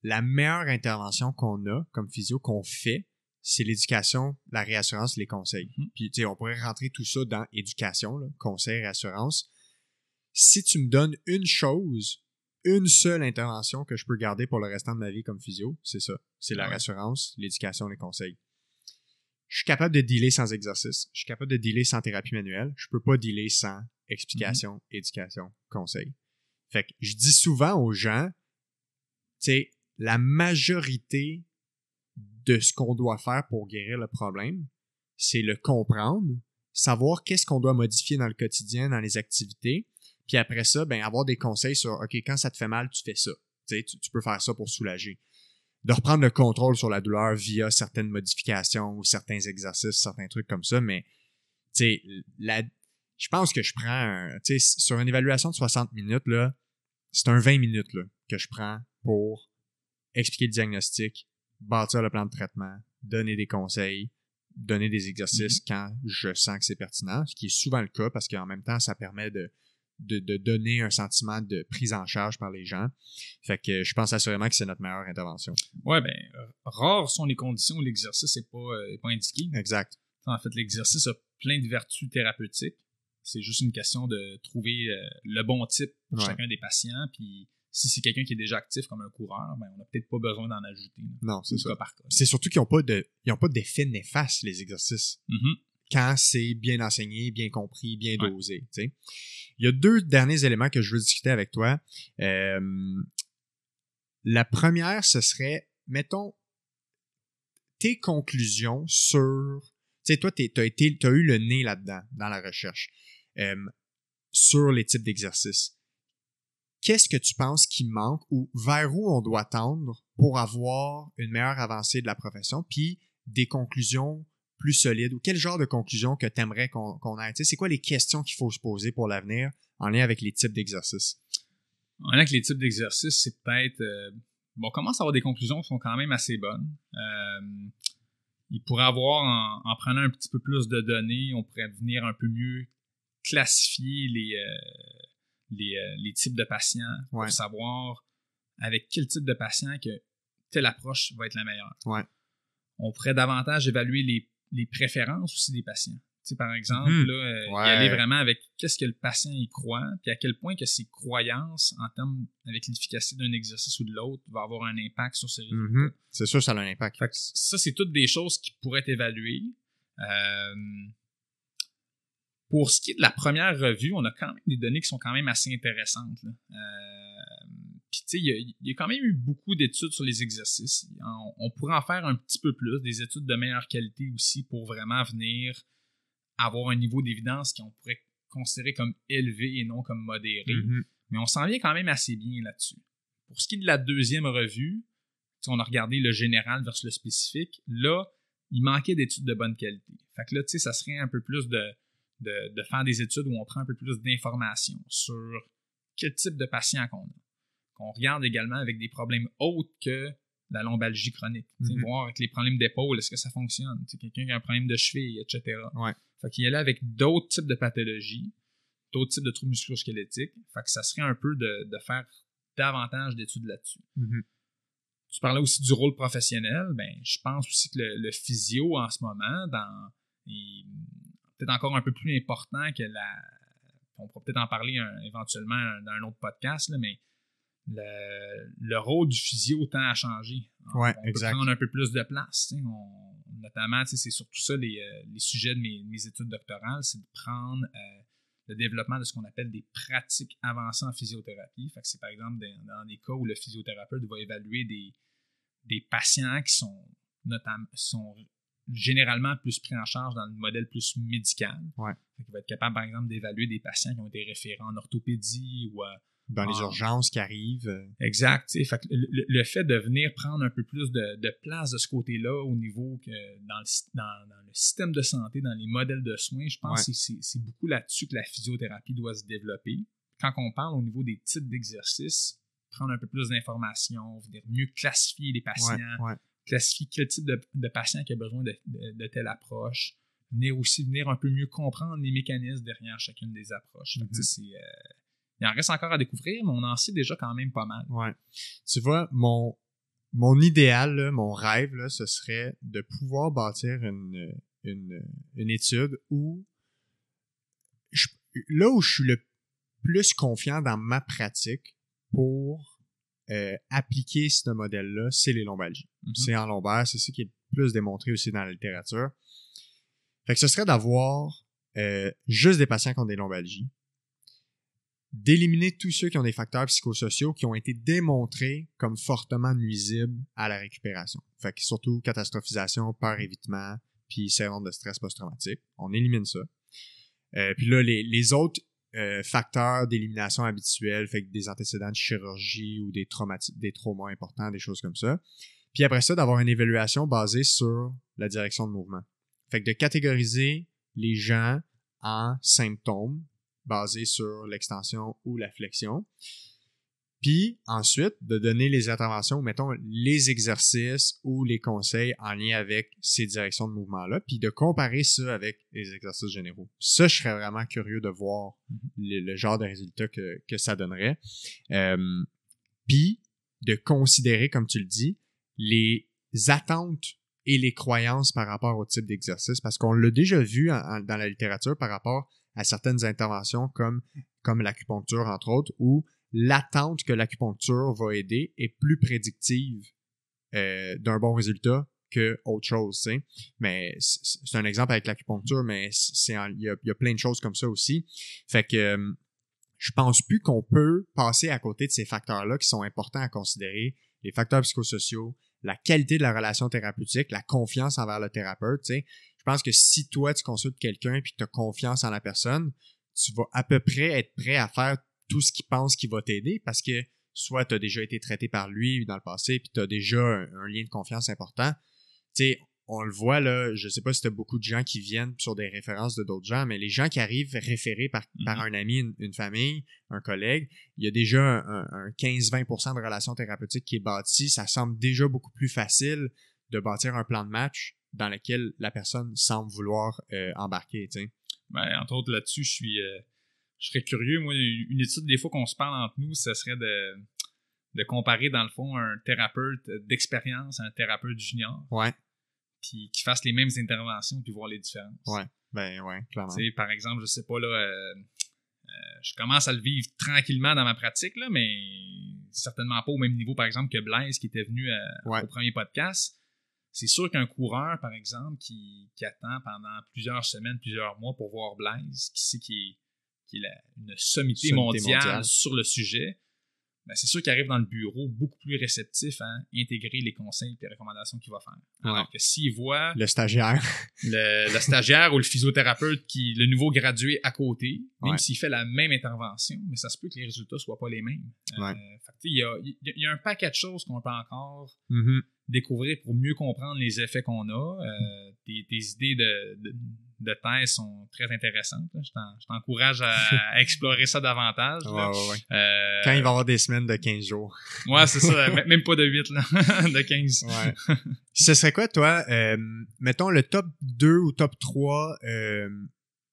la meilleure intervention qu'on a comme physio, qu'on fait, c'est l'éducation, la réassurance, les conseils. Mhm. Puis, tu sais, on pourrait rentrer tout ça dans éducation, là, conseil, réassurance. Si tu me donnes une chose, une seule intervention que je peux garder pour le restant de ma vie comme physio, c'est ça. C'est la Ouais. réassurance, l'éducation, les conseils. Je suis capable de dealer sans exercice. Je suis capable de dealer sans thérapie manuelle. Je peux pas dealer sans explication, éducation, conseil. Fait que je dis souvent aux gens, tu sais, la majorité de ce qu'on doit faire pour guérir le problème, c'est le comprendre, savoir qu'est-ce qu'on doit modifier dans le quotidien, dans les activités, puis après ça, ben avoir des conseils sur OK, quand ça te fait mal, tu fais ça. Tu sais, tu, peux faire ça pour soulager. De reprendre le contrôle sur la douleur via certaines modifications ou certains exercices, certains trucs comme ça, mais tu sais, la je pense que je prends un, tu sais, sur une évaluation de 60 minutes là, c'est un 20 minutes là que je prends pour expliquer le diagnostic, bâtir le plan de traitement, donner des conseils, donner des exercices quand je sens que c'est pertinent, ce qui est souvent le cas parce qu'en même temps, ça permet de, de, de donner un sentiment de prise en charge par les gens. Fait que je pense assurément que c'est notre meilleure intervention. Ouais, ben, euh, rares sont les conditions où l'exercice n'est pas, euh, pas indiqué. Exact. En fait, l'exercice a plein de vertus thérapeutiques. C'est juste une question de trouver euh, le bon type pour Ouais. chacun des patients. Puis si c'est quelqu'un qui est déjà actif comme un coureur, ben, on n'a peut-être pas besoin d'en ajouter. là. Non, c'est ça. C'est surtout qu'ils n'ont pas de, d'effet néfaste, les exercices. Mhm. Quand c'est bien enseigné, bien compris, bien Ouais. dosé. tu sais. Il y a deux derniers éléments que je veux discuter avec toi. Euh, la première, ce serait, mettons, tes conclusions sur... Tu sais, toi, tu as, eu le nez là-dedans, dans la recherche, euh, sur les types d'exercices. Qu'est-ce que tu penses qui manque ou vers où on doit tendre pour avoir une meilleure avancée de la profession, puis des conclusions plus solides ou quel genre de conclusion que tu aimerais qu'on ait? C'est quoi les questions qu'il faut se poser pour l'avenir en lien avec les types d'exercices? En lien avec les types d'exercices, c'est peut-être. euh, bon, on commence à avoir des conclusions qui sont quand même assez bonnes. Euh, il pourrait avoir, en, en prenant un petit peu plus de données, on pourrait venir un peu mieux classifier les, euh, les, les types de patients Ouais. pour savoir avec quel type de patient que telle approche va être la meilleure. Ouais. On pourrait davantage évaluer les, les préférences aussi des patients. Tu sais, par exemple, Mhm. là, euh, Ouais. y aller vraiment avec qu'est-ce que le patient y croit, puis à quel point que ses croyances en termes avec l'efficacité d'un exercice ou de l'autre va avoir un impact sur ses résultats. Mhm. C'est sûr, ça a un impact. Fait que ça, c'est toutes des choses qui pourraient être évaluées. Euh, pour ce qui est de la première revue, on a quand même des données qui sont quand même assez intéressantes. là. Euh, Puis, tu sais, il y, a- il y a quand même eu beaucoup d'études sur les exercices. On, on pourrait en faire un petit peu plus, des études de meilleure qualité aussi pour vraiment venir avoir un niveau d'évidence qu'on pourrait considérer comme élevé et non comme modéré Mhm. mais on s'en vient quand même assez bien là-dessus. Pour ce qui est de la deuxième revue, on a regardé le général versus le spécifique. Là, il manquait d'études de bonne qualité. Fait que là, tu sais, ça serait un peu plus de, de, de faire des études où on prend un peu plus d'informations sur quel type de patient qu'on a. Qu'on regarde également avec des problèmes autres que la lombalgie chronique. Mm Voir avec les problèmes d'épaule, est-ce que ça fonctionne? Quelqu'un qui a un problème de cheville, etc. Ouais. Fait qu'il y allait avec d'autres types de pathologies, d'autres types de troubles musculo-squelettiques. Fait que ça serait un peu de, de faire davantage d'études là-dessus. Mhm. Tu parlais aussi du rôle professionnel. Ben, je pense aussi que le, physio en ce moment, dans, est peut-être encore un peu plus important que la. On pourra peut-être en parler éventuellement dans un autre podcast, là, mais le, rôle du physio tend à changer. Ouais, on peut prendre un peu plus de place. notamment, c'est surtout ça les, euh, les sujets de mes, mes, études doctorales, c'est de prendre euh, le développement de ce qu'on appelle des pratiques avancées en physiothérapie. Fait que c'est par exemple dans, des cas où le physiothérapeute va évaluer des, des patients qui sont notamment sont généralement plus pris en charge dans le modèle plus médical. Ouais. il va être capable, par exemple, d'évaluer des patients qui ont été référés en orthopédie ou dans les urgences qui arrivent. Euh. Exact. Fait le, fait de venir prendre un peu plus de, place de ce côté-là au niveau que dans le, dans, le, système de santé, dans les modèles de soins, je pense que c'est beaucoup là-dessus que la physiothérapie doit se développer. Quand on parle au niveau des types d'exercices, prendre un peu plus d'informations, venir mieux classifier les patients, classifier quel type de, de, patient qui a besoin de, telle approche, venir aussi venir un peu mieux comprendre les mécanismes derrière chacune des approches. Mm-hmm. C'est euh, il en reste encore à découvrir, mais on en sait déjà quand même pas mal. Ouais. Tu vois, mon, mon idéal, mon rêve, là, ce serait de pouvoir bâtir une, une, une étude où là où je suis le plus confiant dans ma pratique pour euh, appliquer ce modèle-là, c'est les lombalgies. Mm-hmm. C'est en lombaire, c'est ce qui est le plus démontré aussi dans la littérature. Fait que ce serait d'avoir euh, juste des patients qui ont des lombalgies, d'éliminer tous ceux qui ont des facteurs psychosociaux qui ont été démontrés comme fortement nuisibles à la récupération. Fait que surtout catastrophisation, peur évitement, puis syndrome de stress post-traumatique. On élimine ça. Euh, puis là, les, autres euh, facteurs d'élimination habituels, fait que des antécédents de chirurgie ou des, des traumas importants, des choses comme ça. Puis après ça, d'avoir une évaluation basée sur la direction de mouvement. Fait que de catégoriser les gens en symptômes, basé sur l'extension ou la flexion. Puis ensuite, de donner les interventions, mettons les exercices ou les conseils en lien avec ces directions de mouvement-là, puis de comparer ça avec les exercices généraux. Ça, je serais vraiment curieux de voir le, genre de résultat que, que ça donnerait. Euh, puis de considérer, comme tu le dis, les attentes et les croyances par rapport au type d'exercice, parce qu'on l'a déjà vu dans la littérature par rapport à certaines interventions comme, l'acupuncture, entre autres, où l'attente que l'acupuncture va aider est plus prédictive euh, d'un bon résultat que autre chose. Mais c'est un exemple avec l'acupuncture, mais il y a, plein de choses comme ça aussi. Fait que euh, je pense plus qu'on peut passer à côté de ces facteurs-là qui sont importants à considérer, les facteurs psychosociaux, la qualité de la relation thérapeutique, la confiance envers le thérapeute. Pense que si toi, tu consultes quelqu'un et que tu as confiance en la personne, tu vas à peu près être prêt à faire tout ce qu'il pense qui va t'aider parce que soit tu as déjà été traité par lui dans le passé puis tu as déjà un, lien de confiance important. Tu sais, on le voit là, je sais pas si tu as beaucoup de gens qui viennent sur des références de d'autres gens, mais les gens qui arrivent référés par, par mm-hmm. un ami, une, famille, un collègue, il y a déjà un, un 15-20% de relation thérapeutique qui est bâti. Ça semble déjà beaucoup plus facile de bâtir un plan de match dans lequel la personne semble vouloir euh, embarquer. Ben, entre autres, là-dessus, je suis euh, je serais curieux. Moi, une étude, des fois qu'on se parle entre nous, ce serait de, de comparer, dans le fond, un thérapeute d'expérience à un thérapeute junior. Ouais. Puis qui fasse les mêmes interventions, puis voir les différences. Ouais, ben ouais, clairement. par exemple, je sais pas, là, euh, je commence à le vivre tranquillement dans ma pratique, là, mais certainement pas au même niveau, par exemple, que Blaise qui était venu au premier podcast. C'est sûr qu'un coureur, par exemple, qui, attend pendant plusieurs semaines, plusieurs mois pour voir Blaise, qui sait qui est, une sommité, mondiale, sur le sujet, ben c'est sûr qu'il arrive dans le bureau beaucoup plus réceptif à intégrer les conseils et les recommandations qu'il va faire. Alors que s'il voit le stagiaire, le, stagiaire ou le physiothérapeute qui le nouveau gradué à côté, même s'il fait la même intervention, mais ça se peut que les résultats soient pas les mêmes. Euh, il, y a, un paquet de choses qu'on peut encore mm-hmm découvrir pour mieux comprendre les effets qu'on a, euh, des, idées de, de thèse sont très intéressantes. Je t'encourage à, explorer ça davantage. Euh, Quand il va y avoir des semaines de 15 jours. Ouais, c'est ça. même pas de 8, là, de 15. Ouais. Ce serait quoi, toi, euh, mettons le top 2 ou top 3 euh,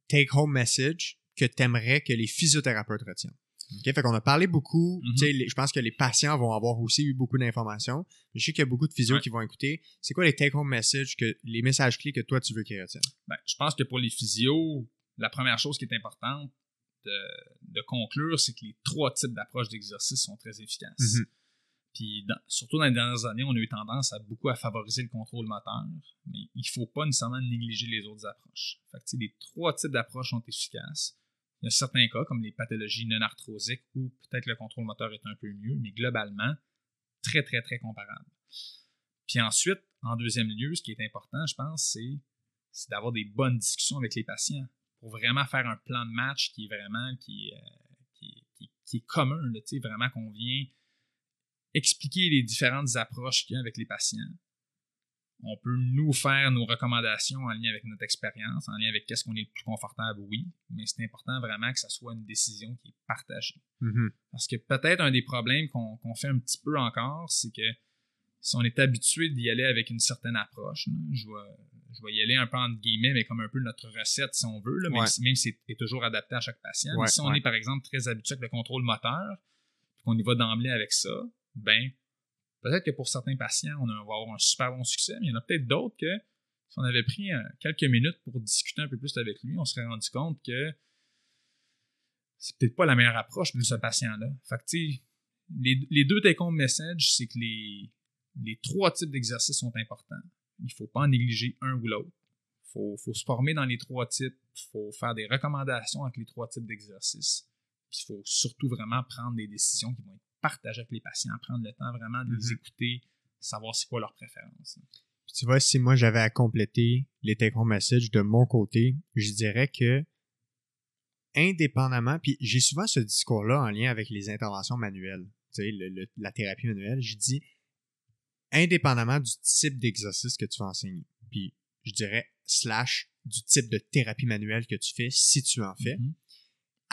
take-home message que tu aimerais que les physiothérapeutes retiennent? OK, fait qu'on a parlé beaucoup. Mm-hmm. Je pense que les patients vont avoir aussi eu beaucoup d'informations. Je sais qu'il y a beaucoup de physios qui vont écouter. C'est quoi les take-home messages, que, les messages clés que toi, tu veux qu'ils retiennent? Ben, je pense que pour les physios, la première chose qui est importante de, conclure, c'est que les trois types d'approches d'exercice sont très efficaces. Mm-hmm. Puis surtout dans les dernières années, on a eu tendance à beaucoup à favoriser le contrôle moteur, mais il ne faut pas nécessairement négliger les autres approches. Fait que, les trois types d'approches sont efficaces. Il y a certains cas, comme les pathologies non arthrosiques, où peut-être le contrôle moteur est un peu mieux, mais globalement, très, très, très comparable. Puis ensuite, en deuxième lieu, ce qui est important, je pense, c'est d'avoir des bonnes discussions avec les patients pour vraiment faire un plan de match qui est vraiment qui, euh, qui, est commun, vraiment qu'on vient expliquer les différentes approches qu'il y a avec les patients, on peut nous faire nos recommandations en lien avec notre expérience, en lien avec qu'est-ce qu'on est le plus confortable, oui, mais c'est important vraiment que ça soit une décision qui est partagée. Mm-hmm. Parce que peut-être un des problèmes qu'on fait un petit peu encore, c'est que si on est habitué d'y aller avec une certaine approche, je, vais, y aller un peu entre guillemets, mais comme un peu notre recette si on veut, là, même, si, c'est toujours adapté à chaque patient. mais si on est par exemple très habitué avec le contrôle moteur, qu'on y va d'emblée avec ça, ben Peut-être que pour certains patients, on, va avoir un super bon succès, mais il y en a peut-être d'autres que si on avait pris euh, quelques minutes pour discuter un peu plus avec lui, on se serait rendu compte que c'est peut-être pas la meilleure approche pour ce patient-là. Fait que, les, les deux take-home messages, c'est que les, les trois types d'exercices sont importants. Il ne faut pas en négliger un ou l'autre. Il faut, faut, se former dans les trois types. Il faut faire des recommandations avec les trois types d'exercices. il faut surtout vraiment prendre des décisions qui vont être partager avec les patients, prendre le temps vraiment de les mm-hmm. écouter, savoir c'est quoi leur préférence. tu vois, si moi j'avais à compléter les take-home messages de mon côté, je dirais que indépendamment, puis j'ai souvent ce discours-là en lien avec les interventions manuelles, tu sais, la thérapie manuelle, je dis indépendamment du type d'exercice que tu vas enseigner, puis je dirais slash du type de thérapie manuelle que tu fais, si tu en fais, mm-hmm.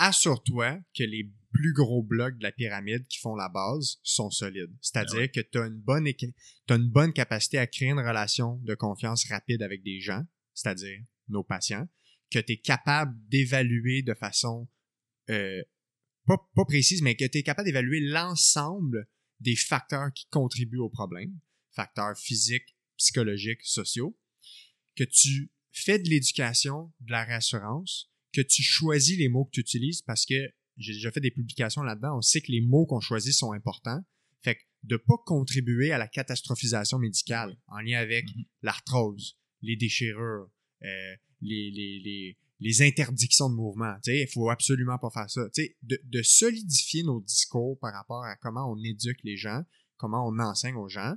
Assure-toi que les plus gros blocs de la pyramide qui font la base sont solides. C'est-à-dire ah que tu as une bonne as une bonne capacité à créer une relation de confiance rapide avec des gens, c'est-à-dire nos patients, que tu es capable d'évaluer de façon euh, pas, pas précise, mais que tu es capable d'évaluer l'ensemble des facteurs qui contribuent au problème, facteurs physiques, psychologiques, sociaux, que tu fais de l'éducation, de la réassurance, que tu choisis les mots que tu utilises parce que j'ai déjà fait des publications là-dedans, on sait que les mots qu'on choisit sont importants. Fait que de pas contribuer à la catastrophisation médicale en lien avec mm-hmm. l'arthrose, les déchirures, euh, les, les, les, les, interdictions de mouvement. Il faut absolument pas faire ça. De, de solidifier nos discours par rapport à comment on éduque les gens, comment on enseigne aux gens,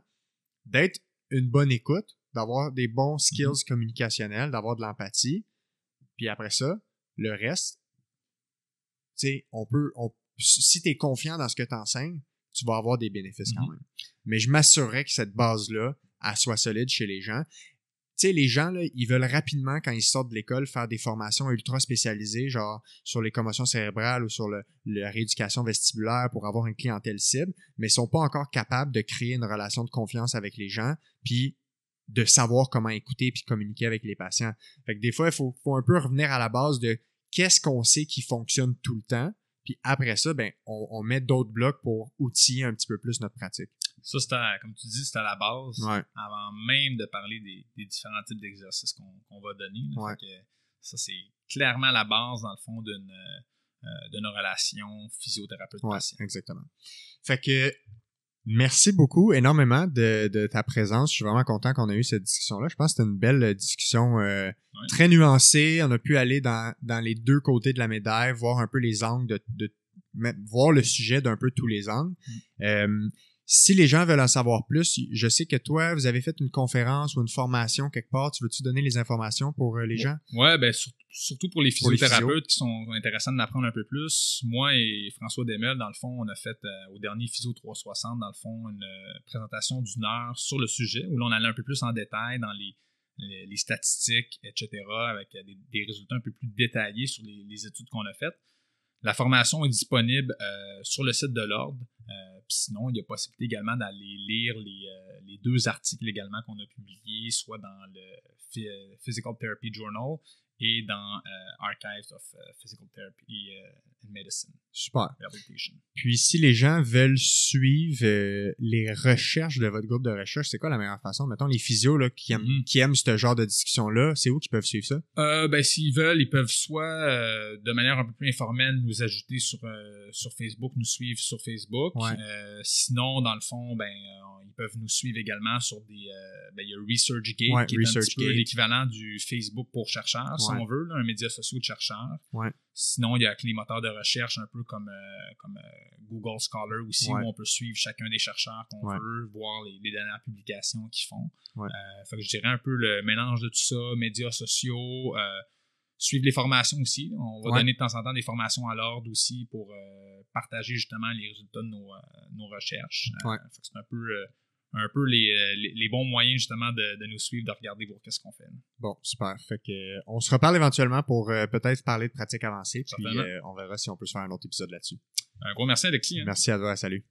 d'être une bonne écoute, d'avoir des bons skills mm-hmm. communicationnels, d'avoir de l'empathie. Puis après ça, le reste, sais, on peut, on, si tu es confiant dans ce que tu enseignes, tu vas avoir des bénéfices quand mhm. même. Mais je m'assurerais que cette base-là, elle soit solide chez les gens. Tu sais, les gens, là, ils veulent rapidement, quand ils sortent de l'école, faire des formations ultra spécialisées, genre sur les commotions cérébrales ou sur le, la rééducation vestibulaire pour avoir une clientèle cible, mais ils sont pas encore capables de créer une relation de confiance avec les gens, puis de savoir comment écouter puis communiquer avec les patients. Fait que des fois, il faut, faut un peu revenir à la base de qu'est-ce qu'on sait qui fonctionne tout le temps. Puis après ça, ben, on, met d'autres blocs pour outiller un petit peu plus notre pratique. Ça, c'était, comme tu dis, c'était à la base, avant même de parler des, différents types d'exercices qu'on, va donner. ça, c'est clairement la base, dans le fond, d'une, euh, de nos relations physiothérapeute-patient. exactement. Fait que Merci beaucoup énormément de, ta présence. Je suis vraiment content qu'on ait eu cette discussion-là. Je pense que c'était une belle discussion euh, très nuancée. On a pu aller dans, les deux côtés de la médaille, voir un peu les angles, de, voir le sujet d'un peu tous les angles. Mm. Euh, si les gens veulent en savoir plus, je sais que toi, vous avez fait une conférence ou une formation quelque part. Tu veux-tu donner les informations pour euh, les gens? Ouais, ben surtout pour les physiothérapeutes qui sont intéressants d'apprendre un peu plus. Moi et François Demel, dans le fond, on a fait euh, au dernier Physio 360, dans le fond, une euh, présentation d'une heure sur le sujet où l'on allait un peu plus en détail dans les, les, statistiques, etc., avec des, résultats un peu plus détaillés sur les, études qu'on a faites. La formation est disponible sur le site de l'Ordre. sinon, il y a possibilité également d'aller lire les, les, deux articles également qu'on a publiés, soit dans le Physical Therapy Journal et dans Archives of Physical Therapy and Medicine. Super. Puis si les gens veulent suivre euh, les recherches de votre groupe de recherche, c'est quoi la meilleure façon? Mettons les physios là, qui, aiment, mm-hmm. qui aiment ce genre de discussion-là, c'est où qu'ils peuvent suivre ça? Euh, ben, s'ils veulent, ils peuvent soit euh, de manière un peu plus informelle nous ajouter sur, sur Facebook, nous suivre sur Facebook. sinon, dans le fond, ben, ils peuvent nous suivre également sur des. ben, il y a ResearchGate qui est un petit peu l'équivalent du Facebook pour chercheurs, on veut, un média social de chercheurs. Sinon, il y a les moteurs de recherche un peu comme, euh, comme euh, Google Scholar aussi, où on peut suivre chacun des chercheurs qu'on veut, voir les, dernières publications qu'ils font. Euh, fait que je dirais un peu le mélange de tout ça, médias sociaux, suivre les formations aussi. On va donner de temps en temps des formations à l'ordre aussi pour partager justement les résultats de nos, nos recherches. c'est un peu un peu les, euh, les, bons moyens justement de, de, nous suivre, de regarder voir qu'est-ce qu'on fait. Bon, super. Fait que euh, on se reparle éventuellement pour euh, peut-être parler de pratiques avancées, puis on verra si on peut se faire un autre épisode là-dessus. Un gros merci Alexis. Hein. Merci à toi, salut.